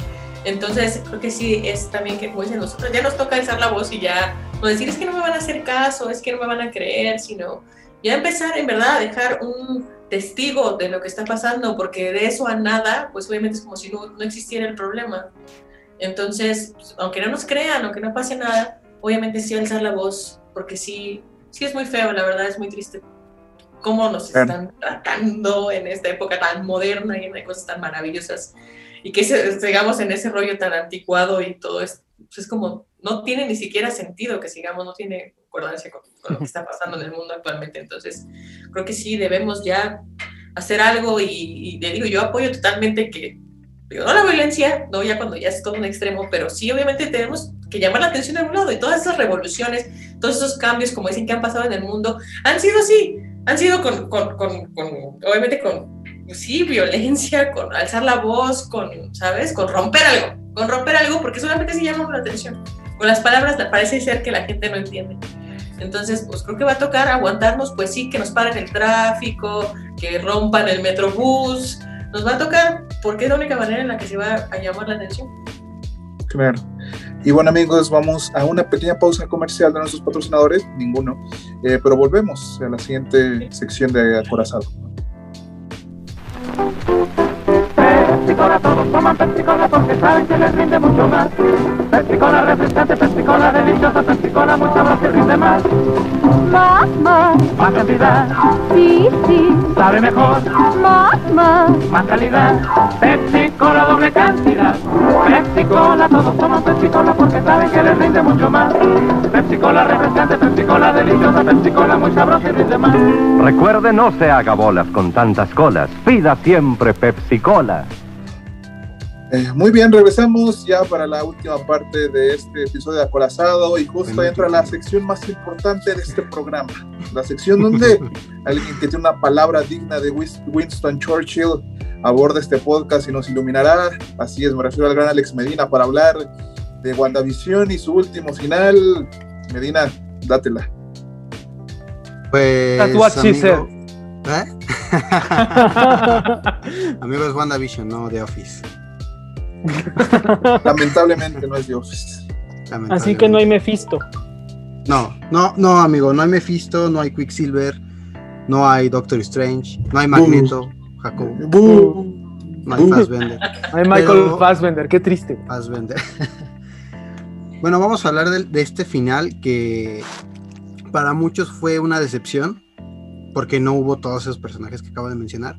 Entonces, creo que sí es también que, como dicen nosotros, ya nos toca alzar la voz y ya no decir es que no me van a hacer caso, es que no me van a creer, sino ya empezar en verdad a dejar un testigo de lo que está pasando, porque de eso a nada, pues obviamente es como si no, no existiera el problema. Entonces, pues, aunque no nos crean, aunque no pase nada, obviamente sí alzar la voz, porque sí, sí es muy feo, la verdad es muy triste cómo nos están tratando en esta época tan moderna y de cosas tan maravillosas y que sigamos en ese rollo tan anticuado y todo es, pues es como, no tiene ni siquiera sentido que sigamos, no tiene concordancia con, lo que está pasando en el mundo actualmente. Entonces, creo que sí debemos ya hacer algo y, le digo, yo apoyo totalmente que, digo, no la violencia, no ya cuando ya es todo un extremo, pero sí obviamente tenemos que llamar la atención de un lado y todas esas revoluciones, todos esos cambios, como dicen, que han pasado en el mundo, han sido así han sido con, con, con, obviamente con, sí, violencia, con alzar la voz, con, ¿sabes? Con romper algo, con romper algo porque solamente se llama la atención. Con las palabras parece ser que la gente no entiende. Entonces, pues creo que va a tocar aguantarnos, pues sí, que nos paren el tráfico, que rompan el metrobús, nos va a tocar porque es la única manera en la que se va a llamar la atención. Claro. Y bueno amigos, vamos a una pequeña pausa comercial de nuestros patrocinadores, ninguno, eh, pero volvemos a la siguiente sección de Acorazado. Pepsi Cola Cola, todos toman Pepsi Cola porque saben que les rinde mucho más. Pepsi Cola refrescante, Pepsi Cola deliciosa, Pepsi Cola muy sabrosa y rinde más. Más, más. Más cantidad. Sí, sí. Sabe mejor. Más, más. Más calidad. Pepsi Cola doble cantidad. Pepsi Cola, todos toman Pepsi Cola porque saben que les rinde mucho más. Pepsi Cola refrescante, Pepsi Cola deliciosa, Pepsi Cola muy sabrosa y rinde más. Recuerde, no se haga bolas con tantas colas. Pida siempre Pepsi Cola. Eh, muy bien, regresamos ya para la última parte de este episodio de Acorazado y justo entra la sección más importante de este programa, la sección donde alguien que tiene una palabra digna de Winston Churchill aborda este podcast y nos iluminará. Así es, me refiero al gran Alex Medina para hablar de WandaVision y su último final. Medina, dátela. Pues. amigo, ¿eh? amigo es WandaVision, no The Office. Lamentablemente no es The Office. Así que no hay Mephisto. No, no, no, amigo, no hay Mephisto, no hay Quicksilver, no hay Doctor Strange, no hay Magneto, Jacob. No hay Fassbender. No hay Michael Fassbender, qué triste. Fassbender. bueno, vamos a hablar de, de este final que para muchos fue una decepción porque no hubo todos esos personajes que acabo de mencionar.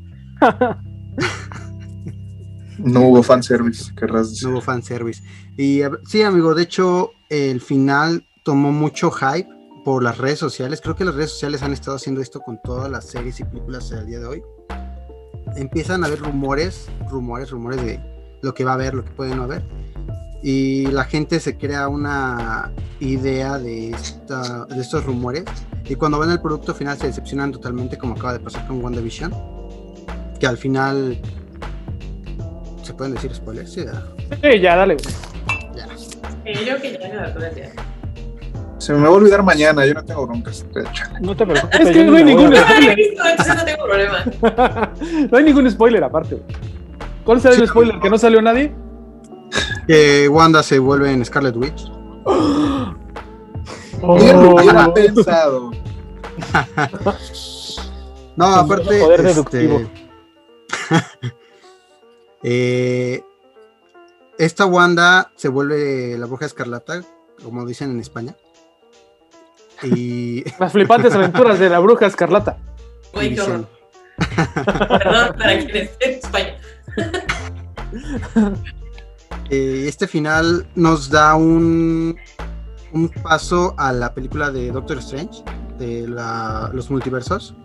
No hubo fanservice, querrás decir. No hubo fanservice. Y sí, amigo, de hecho, el final tomó mucho hype por las redes sociales. Creo que las redes sociales han estado haciendo esto con todas las series y películas del día de hoy. Empiezan a haber rumores, rumores, rumores de lo que va a haber, lo que puede no haber. Y la gente se crea una idea de, de estos rumores. Y cuando ven el producto final se decepcionan totalmente, como acaba de pasar con WandaVision. Que al final ¿Se pueden decir spoilers? Sí, ya. Sí, ya, dale. Ya. Sí, yo que ya. Se me va a olvidar mañana, yo no tengo broncas. No te preocupes. Es que no hay ningún spoiler. Entonces no tengo problema. no hay ningún spoiler aparte. ¿Cuál es el spoiler? ¿Que no salió nadie? Que Wanda se vuelve en Scarlet Witch. Oh. Bien lo hubiera pensado. no, aparte. Poder este... Eh, esta Wanda se vuelve la bruja escarlata, como dicen en España. Y... Las flipantes aventuras de la bruja escarlata. Uy, qué horror. Perdón, para quienes en España. Eh, este final nos da un, un paso a la película de Doctor Strange, de los multiversos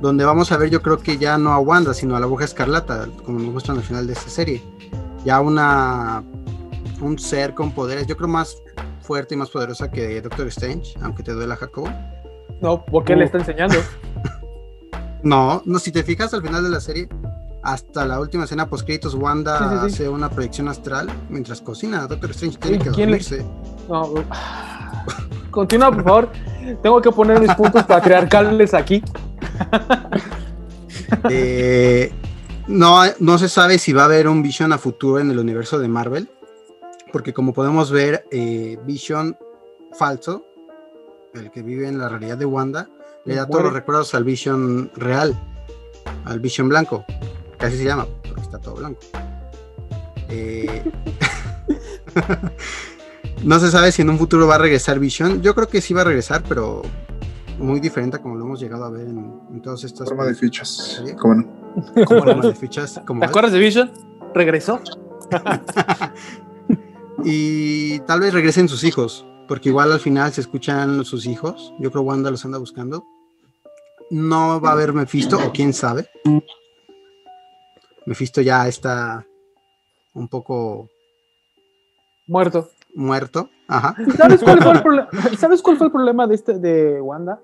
donde vamos a ver yo creo que ya no a Wanda, sino a la bruja escarlata, como nos muestran al final de esta serie. Ya una un ser con poderes, yo creo más fuerte y más poderosa que Doctor Strange, aunque te duela Jacobo. No, porque le está enseñando. no, no, si te fijas al final de la serie, hasta la última escena post créditos, Wanda hace una proyección astral mientras cocina. Doctor Strange tiene que dormirse. No, Continúa, por favor. Tengo que poner mis puntos para crear cables aquí. Eh, no, no se sabe si va a haber un Vision a futuro en el universo de Marvel, porque como podemos ver, eh, Vision falso, el que vive en la realidad de Wanda, le da todos los recuerdos al Vision real, al Vision blanco, que así se llama, porque está todo blanco. Eh, no se sabe si en un futuro va a regresar Vision. Yo creo que sí va a regresar, pero muy diferente a como lo hemos llegado a ver en, en todas estas. Forma de fichas. ¿Cómo no? Forma de fichas. ¿Te acuerdas de Vision? Regresó. y tal vez regresen sus hijos, porque igual al final se escuchan sus hijos. Yo creo Wanda los anda buscando. No va a haber Mephisto, o quién sabe. Mephisto ya está un poco muerto. Muerto. Ajá. ¿Sabes cuál fue el, problema? ¿Sabes cuál fue el problema de este de Wanda?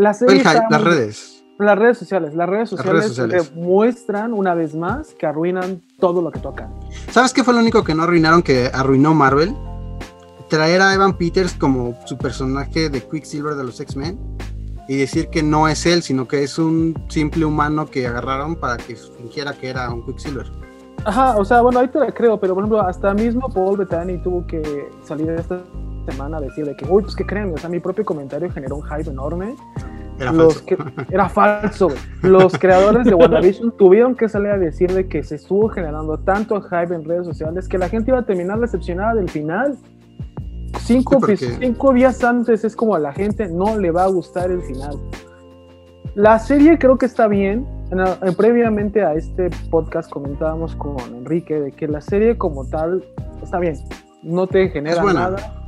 Las redes. Las redes sociales. Las redes sociales, muestran una vez más que arruinan todo lo que tocan. ¿Sabes qué fue lo único que no arruinaron que arruinó Marvel? Traer a Evan Peters como su personaje de Quicksilver de los X-Men y decir que no es él, sino que es un simple humano que agarraron para que fingiera que era un Quicksilver. Ajá, o sea, bueno, ahí te la creo, pero por ejemplo, hasta mismo Paul Bettany tuvo que salir esta semana decir de que, uy, pues que creen, o sea, mi propio comentario generó un hype enorme Era falso. era falso. Los creadores de WandaVision tuvieron que salir a decir de que se estuvo generando tanto hype en redes sociales que la gente iba a terminar decepcionada del final. Cinco, cinco días antes es como a la gente no le va a gustar el final. La serie creo que está bien. previamente a este podcast comentábamos con Enrique de que la serie como tal está bien. No te genera nada.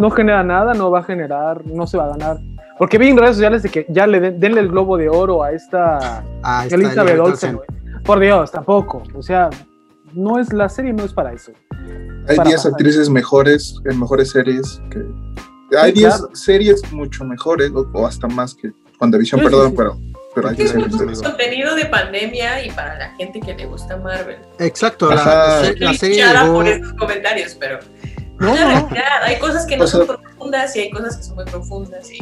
No genera nada, no va a generar, no se va a ganar porque vi en redes sociales de que ya le denle el globo de oro a esta ah, Elizabeth Olsen, Por Dios, tampoco. O sea, no es la serie, no es para eso. Hay 10 actrices mejores en mejores series que. Hay 10 series mucho mejores, o, hasta más que WandaVision, perdón, pero. Pero hay es contenido de pandemia y para la gente que le gusta Marvel. Exacto, la, la, serie llegó... por esos comentarios, pero no, no. hay cosas que no son profundas y hay cosas que son muy profundas y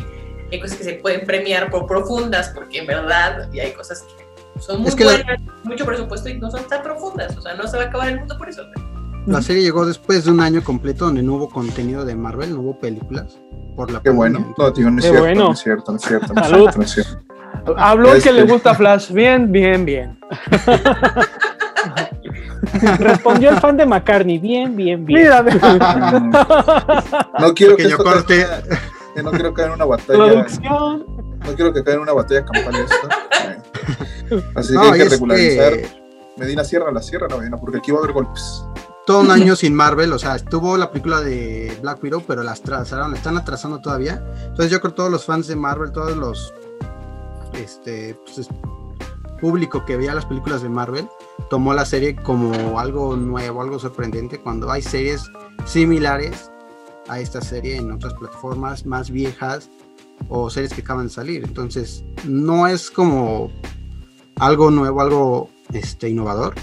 hay cosas que se pueden premiar por profundas, porque en verdad y hay cosas que son muy buenas, mucho presupuesto y no son tan profundas, o sea, no se va a acabar el mundo por eso. La serie llegó después de un año completo donde no hubo contenido de Marvel, no hubo películas. Por la Qué bueno. No, tío, no es, cierto, no es cierto, no es cierto, no es cierto. Habló que le este- gusta Flash. Bien, bien, bien. Respondió el fan de McCartney. Bien, bien, bien. Mira, no quiero que yo corte no quiero caer en una batalla. No quiero que caiga en una batalla campal esto. Así que hay que regularizar. Medina cierra la sierra, no, Medina, porque aquí va a haber golpes. Todo un año sin Marvel, o sea, estuvo la película de Black Widow, pero las atrasaron, están atrasando todavía. Entonces yo creo que todos los fans de Marvel, todos los este pues, público que veía las películas de Marvel, tomó la serie como algo nuevo, algo sorprendente, cuando hay series similares a esta serie en otras plataformas más viejas o series que acaban de salir. Entonces, no es como algo nuevo, algo este, innovador.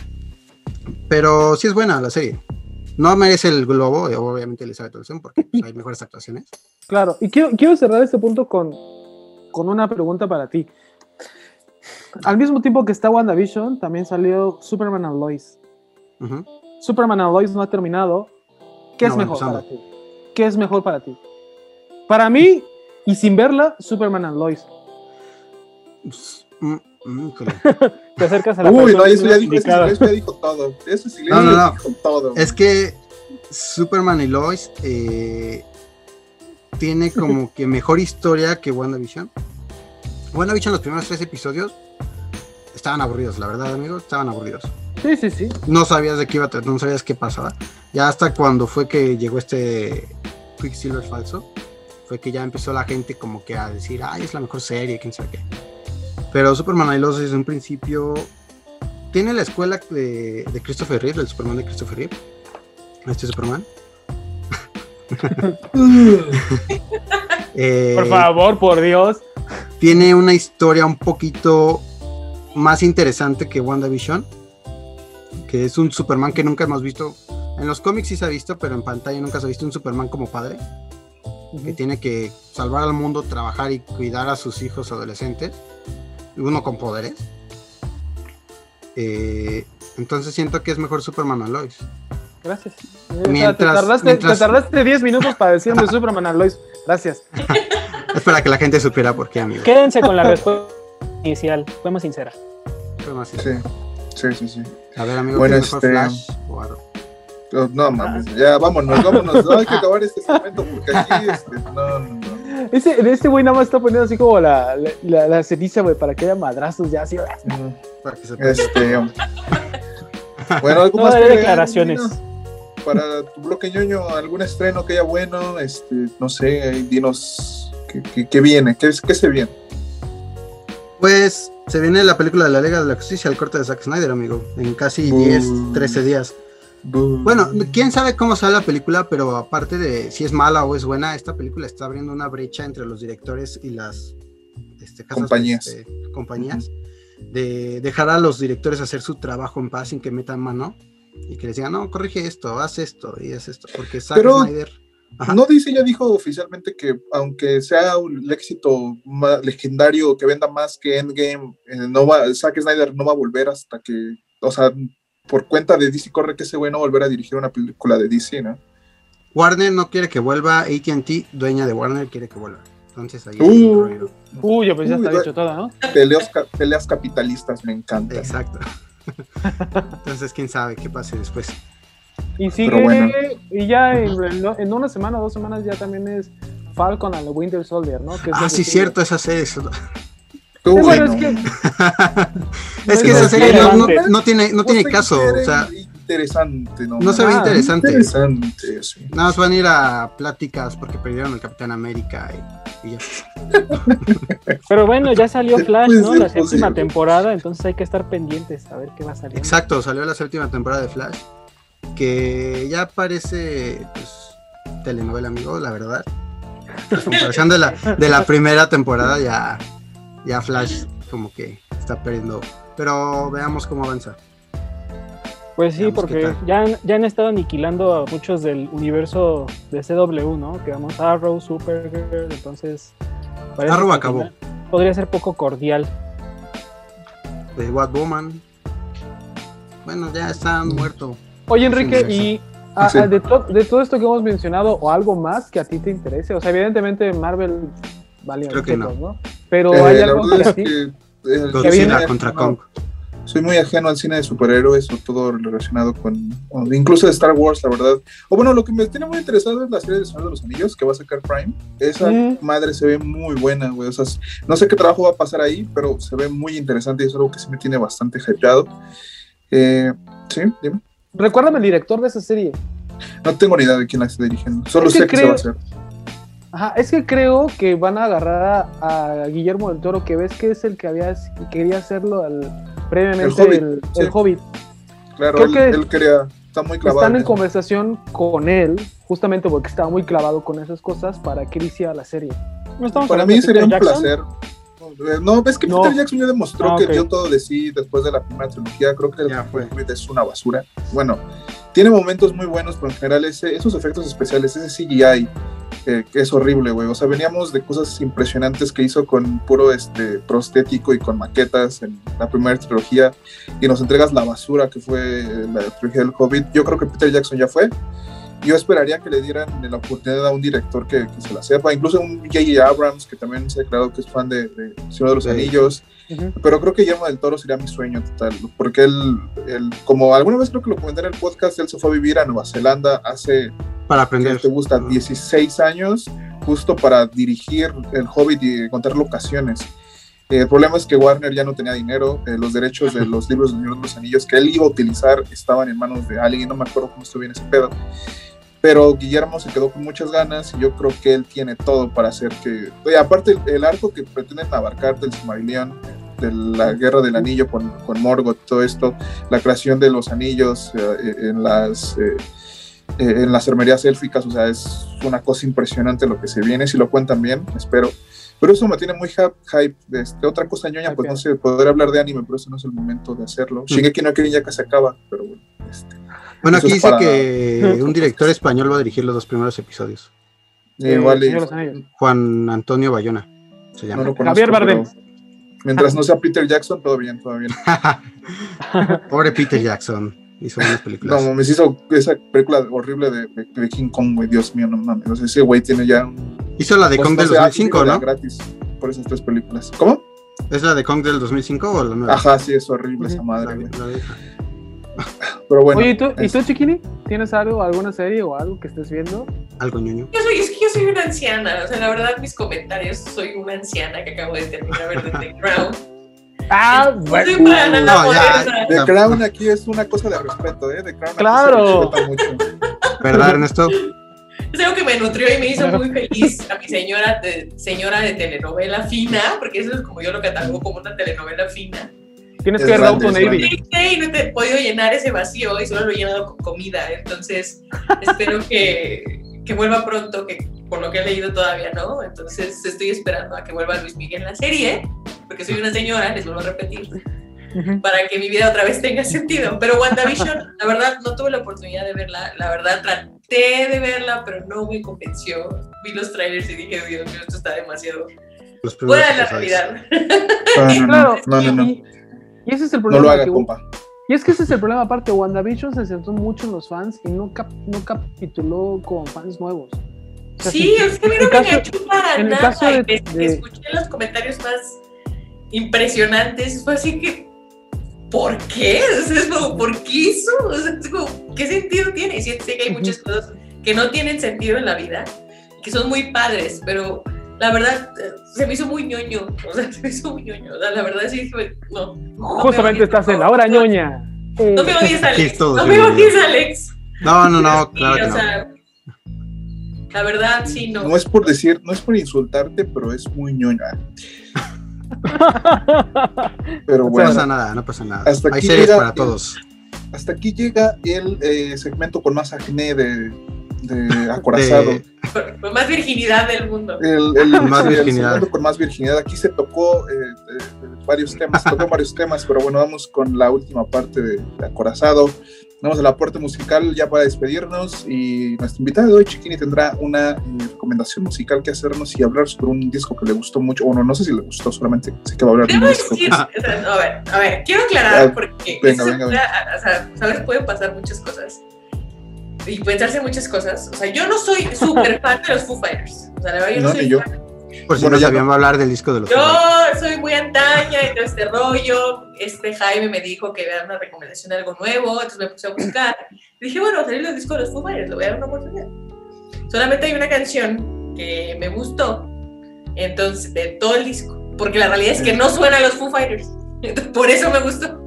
Pero sí es buena la serie. No merece el globo, obviamente sabe televisión porque hay mejores actuaciones. Claro, y quiero, quiero cerrar este punto con, con una pregunta para ti. Al mismo tiempo que está WandaVision, también salió Superman and Lois. Superman and Lois no ha terminado. ¿Qué es mejor para ti? ¿qué es mejor para ti? Para mí, y sin verla, Superman and Lois. Mm, mm, Te acercas a la Uy, no, eso ya dijo, eso ya dijo todo. Eso sí no, no, no. dijo todo. Es que Superman y Lois eh, tiene como que mejor historia que WandaVision. WandaVision, los primeros tres episodios estaban aburridos, la verdad, amigos, estaban aburridos. Sí, sí, sí. No sabías de qué iba a tratar, no sabías qué pasaba. Ya hasta cuando fue que llegó este Quicksilver falso, fue que ya empezó la gente como que a decir, ay, es la mejor serie, quién sabe qué. Pero Superman y los desde un principio tiene la escuela de, Christopher Reeve, el Superman de Christopher Reeve. Este Superman. Eh, por favor, por Dios. Tiene una historia un poquito más interesante que WandaVision. Que es un Superman que nunca hemos visto en los cómics sí se ha visto, pero en pantalla nunca se ha visto un Superman como padre. Que tiene que salvar al mundo, trabajar y cuidar a sus hijos adolescentes. Uno con poderes. Eh, entonces siento que es mejor Superman a Lois. Gracias. Mientras, te, tardaste, 10 minutos para decirme Superman a Lois. Gracias. es para que la gente supiera por qué, amigo. Quédense con la respuesta inicial. Fue más sincera. Fue más sincera. Sí, sí, sí. A ver, amigo, bueno, este... Flash no mames, ya vámonos, vámonos. No hay que acabar este segmento porque aquí, este, no, no, no. Ese, este güey nada más está poniendo así como la, la, la ceniza, güey, para que haya madrazos ya así. Para que se este. bueno, algo más. Que declaraciones. para tu bloque ñoño, algún estreno que haya bueno, este, no sé, dinos qué, qué, viene, qué, qué se viene. Pues se viene la película de la Liga de la Justicia, el corte de Zack Snyder, amigo, en casi 10, 13 días. Bueno, quién sabe cómo sale la película, pero aparte de si es mala o es buena, esta película está abriendo una brecha entre los directores y las este, compañías, este, compañías de dejar a los directores hacer su trabajo en paz sin que metan mano y que les digan, no, corrige esto, haz esto y haz esto, porque Zack Snyder... No dice, ya dijo oficialmente que aunque sea un éxito legendario que venda más que Endgame, eh, no va, Zack Snyder no va a volver hasta que, o sea, por cuenta de DC corre que ese güey no volver a dirigir una película de DC, ¿no? Warner no quiere que vuelva, ATT, dueña de Warner, quiere que vuelva. Entonces ahí. Uh, uh yo pues ya está dicho todo, ¿no? Peleas, peleas capitalistas, me encanta. Exacto. Entonces, quién sabe qué pase después. Y sigue, y ya en, una semana, dos semanas ya también es Falcon and the Winter Soldier, ¿no? ah, sí, cierto, esa serie. Es... bueno, es que, es que esa serie no, no, tiene, no tiene caso. O sea, interesante, ¿no? No se ve ah, interesante. interesante sí. Nada más van a ir a pláticas porque perdieron el Capitán América y, y ya. Pero bueno, ya salió Flash, ¿no? La séptima temporada, entonces hay que estar pendientes a ver qué va a salir. Exacto, salió la séptima temporada de Flash, que ya parece pues, telenovela, amigo, la verdad. En comparación de la, de la primera temporada, ya, ya Flash como que está perdiendo. Pero veamos cómo avanza. Pues sí, porque ya, ya han estado aniquilando a muchos del universo de CW, ¿no? Que vamos Arrow, Supergirl, entonces... Arrow acabó. Podría ser poco cordial. De Woman. Bueno, ya están muertos. Oye, Enrique, y ah, ah, de, todo esto que hemos mencionado, o algo más que a ti te interese, o sea, evidentemente Marvel vale Creo que no. Pero eh, hay algo que a ti... Godzilla contra Kong soy muy ajeno al cine de superhéroes o todo relacionado con, incluso de Star Wars, la verdad. O bueno, lo que me tiene muy interesado es la serie de Señor de los Anillos que va a sacar Prime. Esa madre se ve muy buena, güey. O sea, no sé qué trabajo va a pasar ahí, pero se ve muy interesante y es algo que sí me tiene bastante hypeado. Eh, sí, dime. Recuérdame el director de esa serie. No tengo ni idea de quién la está dirigiendo. Solo sé que se va a hacer. Ajá, es que creo que van a agarrar a, Guillermo del Toro, que ves que es el que había quería hacerlo al, previamente el Hobbit. Claro, él, quería, está muy clavado. Están en, conversación con él, justamente porque estaba muy clavado con esas cosas, para que hiciera la serie. para mí sería un placer. No, ves que Peter Jackson ya demostró ah, que dio todo de sí después de la primera trilogía. Creo que el Hobbit es una basura. Bueno, tiene momentos muy buenos, pero en general ese, esos efectos especiales, ese CGI, que es horrible, güey. O sea, veníamos de cosas impresionantes que hizo con puro este, prostético y con maquetas en la primera trilogía, y nos entregas la basura que fue la trilogía del Hobbit. Yo creo que Peter Jackson ya fue. Yo esperaría que le dieran la oportunidad a un director que, se la sepa, incluso un J.J. Abrams, que también se ha declarado que es fan de, Señor de los Anillos. Pero creo que Guillermo del Toro sería mi sueño total, porque él, él, como alguna vez creo que lo comenté en el podcast, él se fue a vivir a Nueva Zelanda hace para aprender. Te gusta 16 años justo para dirigir el Hobbit y contar locaciones. Eh, el problema es que Warner ya no tenía dinero, eh, los derechos de los libros de los Anillos que él iba a utilizar estaban en manos de alguien, no me acuerdo cómo estuvo bien ese pedo. Pero Guillermo se quedó con muchas ganas y yo creo que él tiene todo para hacer que... aparte, el, arco que pretenden abarcar del Silmarillion, de la Guerra del Anillo con, con Morgoth, todo esto, la creación de los anillos eh, en las eh, en las armerías élficas, o sea, es una cosa impresionante lo que se viene, si lo cuentan bien, espero. Pero eso me tiene muy hype. Este, otra cosa ñoña, pues no sé, poder hablar de anime, pero eso no es el momento de hacerlo. Mm. Shingeki no Kyojin ya que se acaba, pero bueno. Este, bueno, aquí dice que un director español va a dirigir los dos primeros episodios. Juan Antonio Bayona se llama. Javier Bardem. Mientras no sea Peter Jackson, todo bien, todo bien. Pobre Peter Jackson. Hizo buenas películas. No, me hizo esa película horrible de, King Kong, güey. Dios mío, no mames. No sé, ese güey tiene ya. Hizo la de Kong del 2005, ¿no? gratis por esas tres películas. ¿Cómo? ¿Es la de Kong del 2005 o la nueva? Ajá, sí, es horrible esa madre, güey. Pero bueno. Oye, ¿y tú, ¿y tú, Chiquini? ¿Tienes algo, alguna serie o algo que estés viendo? Algo ñoño. Yo soy, es que yo soy una anciana. O sea, la verdad, mis comentarios, soy una anciana que acabo de terminar de The Crown. Ah, bueno. No, ya, The Crown aquí es una cosa de respeto, ¿eh? The Crown claro. mucho. ¿Verdad, Ernesto? Es algo que me nutrió y me hizo muy feliz a mi señora de, señora de telenovela fina, porque eso es como yo lo catalogo como una telenovela fina. Tienes que ver Downton Navy. Y no te he podido llenar ese vacío y solo lo he llenado con comida. Entonces, espero que, que vuelva pronto, que por lo que he leído todavía no. Entonces, estoy esperando a que vuelva Luis Miguel en la serie porque soy una señora, les vuelvo a repetir, para que mi vida otra vez tenga sentido. Pero WandaVision, la verdad, no tuve la oportunidad de verla, la verdad, traté de verla, pero no me convenció. Vi los trailers y dije, Dios mío, esto está demasiado fuera de la realidad. No, no, no, no, Y, ese es el problema. No lo haga, compa. Y es que ese es el problema aparte, WandaVision se centró mucho en los fans y no, no capituló con fans nuevos. Sí, es que a mí no me caso, para en nada. El de, Escuché los comentarios más impresionantes. Fue así que, ¿por qué? es como, ¿por qué eso? es como, ¿qué sentido tiene? Y sé que hay muchas cosas que no tienen sentido en la vida, que son muy padres, pero la verdad se me hizo muy ñoño. O sea, se me hizo muy ñoño. la verdad sí, no. Justamente estás en la hora ñoña. No me odies, Alex. No me odies, Alex. No, no, no, claro. o sea, la verdad, sí, no. No es por decir, no es por insultarte, pero es muy ñoña. pero bueno. No pasa nada, no pasa nada. Hasta Hay series para todos. Hasta aquí llega el eh, segmento con más acné de, de acorazado. Con más virginidad del mundo. El, el, más virginidad. con más virginidad. Aquí se tocó eh, varios temas, tocó varios temas, pero bueno, vamos con la última parte de, acorazado. Vamos al aporte musical ya para despedirnos y nuestra invitada de hoy, Chiquini, tendrá una eh, recomendación musical que hacernos y hablar sobre un disco que le gustó mucho. Bueno, no sé si le gustó, solamente sé que va a hablar de un disco. a ver, a ver, quiero aclarar porque venga, venga, venga. O sea, sabes, pueden pasar muchas cosas y pensarse muchas cosas. O sea, yo no soy súper fan de los Foo Fighters. O sea, la verdad, yo no, soy yo. Por si no sabíamos hablar del disco de los Yo soy muy este rollo. Este Jaime me dijo que era una recomendación de algo nuevo, entonces me puse a buscar. Dije, bueno, salir el disco de los Foo Fighters, le voy a dar una oportunidad. Solamente hay una canción que me gustó, entonces, de todo el disco. Porque la realidad es que no suena a los Foo Fighters. por eso me gustó.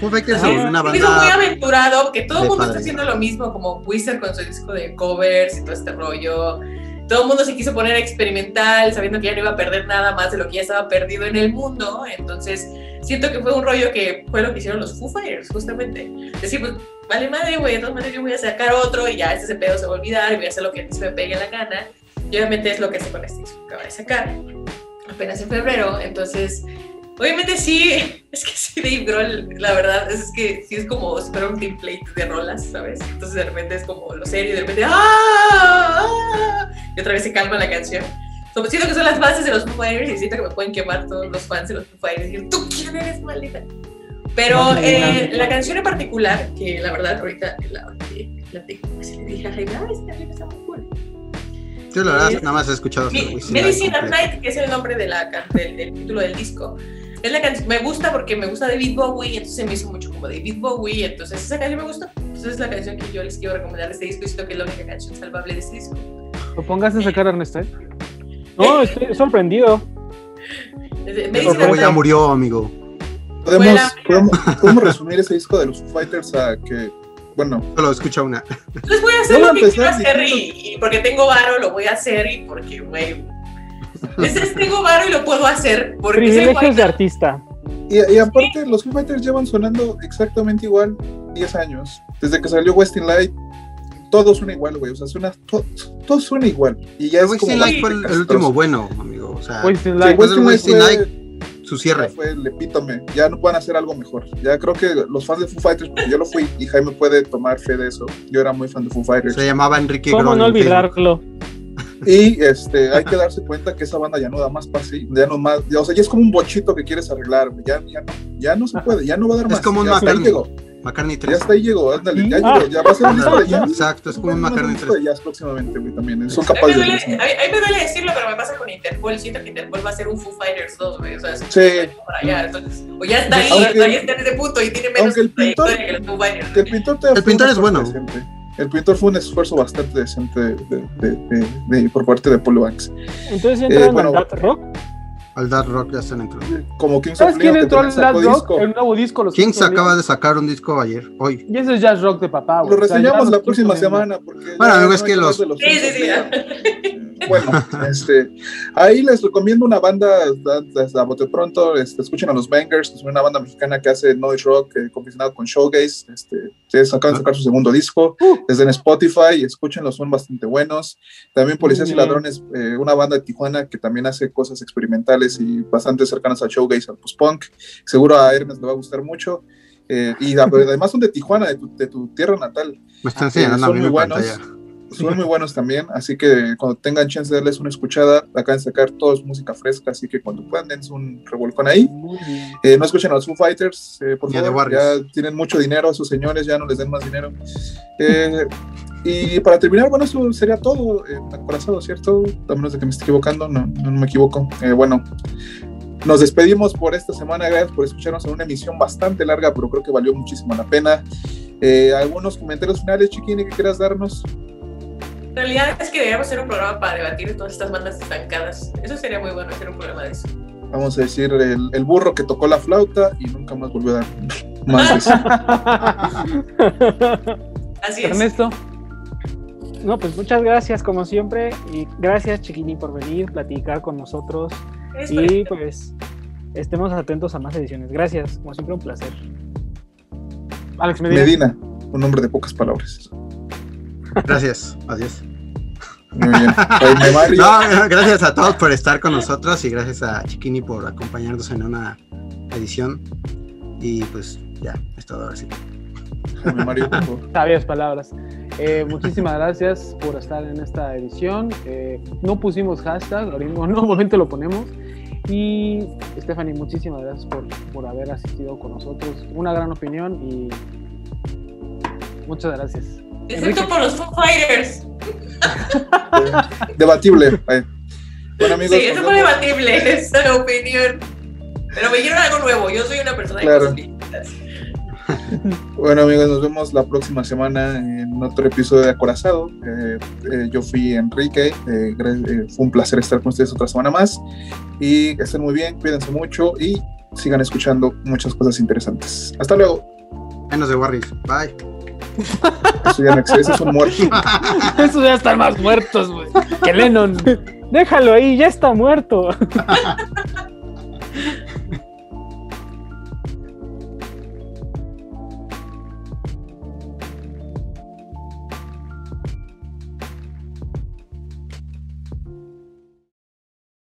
Foo Fighters es una banda. Es muy aventurado, que todo el mundo está haciendo lo mismo, como Wizard con su disco de covers y todo este rollo. Todo el mundo se quiso poner experimental, sabiendo que ya no iba a perder nada más de lo que ya estaba perdido en el mundo. Entonces, siento que fue un rollo que fue lo que hicieron los Foo Fighters, justamente. Decir, pues, vale madre, güey, de todas maneras yo voy a sacar otro y ya ese pedo se va a olvidar y voy a hacer lo que se me pegue la gana. Y obviamente es lo que hace con este que acaba de sacar, apenas en febrero. Entonces, Obviamente sí, es que sí, Dave Grohl, la verdad, es que sí es como si fuera un template de rolas, ¿sabes? Entonces de repente es como lo serio de repente ¡ah! Y otra vez se calma la canción. So, siento que son las bases de los Foo Fighters y siento que me pueden quemar todos los fans de los Foo Fighters y ¿tú quién eres, maldita? Pero eh, la canción en particular, que la verdad ahorita la, la tengo, pues le dije a Jaime, ah, esta canción está muy cool. Yo la verdad nada más he escuchado Medicine at Night, que es el nombre de la, del, del título del disco es la canción, me gusta porque me gusta David Bowie, entonces se me hizo mucho como David Bowie, entonces esa canción me gusta. Entonces es la canción que yo les quiero recomendar de este disco y siento que es la única canción salvable de este disco. ¿Lo pongas a sacar, Ernesto? No, estoy sorprendido. Bowie ya murió, amigo. ¿Podemos, podemos, resumir ese disco de los Fighters a que bueno. Solo escucha una. Les voy a hacer lo que quiero hacer y, porque tengo varo lo voy a hacer y porque, güey, ese tengo varo y lo puedo hacer. Porque Privilegios de artista. Y, y, aparte, los Foo Fighters llevan sonando exactamente igual 10 años. Desde que salió Westin Light, todo suena igual, güey. O sea, suena, todo, todo suena igual. Y ya Westin como Light fue el, último bueno, amigo. O sea, Westin Light, sí, Westin Light su cierre. Fue el epítome. Ya no pueden hacer algo mejor. Ya creo que los fans de Foo Fighters, porque yo lo fui y Jaime puede tomar fe de eso. Yo era muy fan de Foo Fighters. Se llamaba Enrique ¿Cómo no olvidarlo? Y este, hay que darse cuenta que esa banda ya no da más pase, ya no más, o sea, ya es como un bochito que quieres arreglar, ya, ya, no, ya no se puede, ya no va a dar más. Es como un McCartney. McCartney 3. Ya está ahí llegó, ándale, ya llegó, ya va a ser un disco de jazz. Exacto, es como un McCartney 3. Ya próximamente, güey, también, son capaces de... A mí me duele decirlo, pero me pasa con Interpol, siento que Interpol va a ser un Foo Fighters 2, güey, o sea, es sí. para allá, entonces, o ya está ahí, aunque, ya está en ese punto y tiene menos el pintor, que el Foo Fighters. El pintor, el pintor es bueno. Presente el pintor fue un esfuerzo bastante decente de, por parte de Paul Banks. Entonces entraron eh, bueno, al Dark Rock. Al Dark Rock ya están entrando. Como Kings ¿Sabes quién entró al Dark Rock? El nuevo disco. Los Kings acaba de sacar un disco ayer, hoy. Y ese es Jazz Rock de papá. Lo reseñamos la próxima semana. Porque bueno, amigo, es que los. Sí, sí, sí. Bueno, este, ahí les recomiendo una banda, a bote pronto, este, escuchen a los Bangers, que es una banda mexicana que hace noise rock, eh, con showgaze, este, acaban de sacar su segundo disco, uh. desde en Spotify, escúchenlos, son bastante buenos. También Policías y Ladrones, eh, una banda de Tijuana que también hace cosas experimentales y bastante cercanas a showgaze, al post-punk, seguro a Hermes le va a gustar mucho. Eh, y además son de Tijuana, de tu, tierra natal. Me están enseñando son muy buenos son muy buenos también, así que cuando tengan chance de darles una escuchada, acaban de sacar toda su música fresca, así que cuando puedan dense un revolcón ahí. Eh, no escuchen a los Foo Fighters, eh, por favor, ya tienen mucho dinero, a sus señores ya no les den más dinero. Eh, Y para terminar, bueno, eso sería todo en Acorazado, ¿cierto? A menos de que me esté equivocando, no, no, me equivoco. Eh, bueno, nos despedimos por esta semana. Gracias por escucharnos en una emisión bastante larga, pero creo que valió muchísimo la pena. Eh, ¿Algunos comentarios finales, Chiquini, que quieras darnos? En realidad es que deberíamos hacer un programa para debatir todas estas bandas estancadas. Eso sería muy bueno hacer un programa de eso. Vamos a decir el, el burro que tocó la flauta y nunca más volvió a dar más Así es. Ernesto. No, pues muchas gracias como siempre y gracias Chiquini por venir, platicar con nosotros y pues estemos atentos a más ediciones. Gracias, como siempre un placer. Alex Medina. un hombre de pocas palabras. Gracias, adiós. Muy bien. gracias a todos por estar con nosotros y gracias a Chiquini por acompañarnos en una edición. Y pues ya, es todo ahora sí. Sabias palabras. Eh, muchísimas gracias por estar en esta edición. Eh, no pusimos hashtag, en un momento lo ponemos. Y Stephanie, muchísimas gracias por, por haber asistido con nosotros. Una gran opinión y muchas gracias. Excepto por los Foo Fighters. debatible. Bueno, amigos, sí, eso fue debatible, esa opinión. Pero me quiero algo nuevo. Yo soy una persona claro. de bueno amigos, nos vemos la próxima semana en otro episodio de Acorazado. Eh, eh, yo fui Enrique, eh, fue un placer estar con ustedes otra semana más y que estén muy bien, cuídense mucho y sigan escuchando muchas cosas interesantes. Hasta luego. Menos de Warriors, bye. Eso ya no existe, esos son muertos. Esos ya están más muertos, güey. Que Lennon. Déjalo ahí, ya está muerto.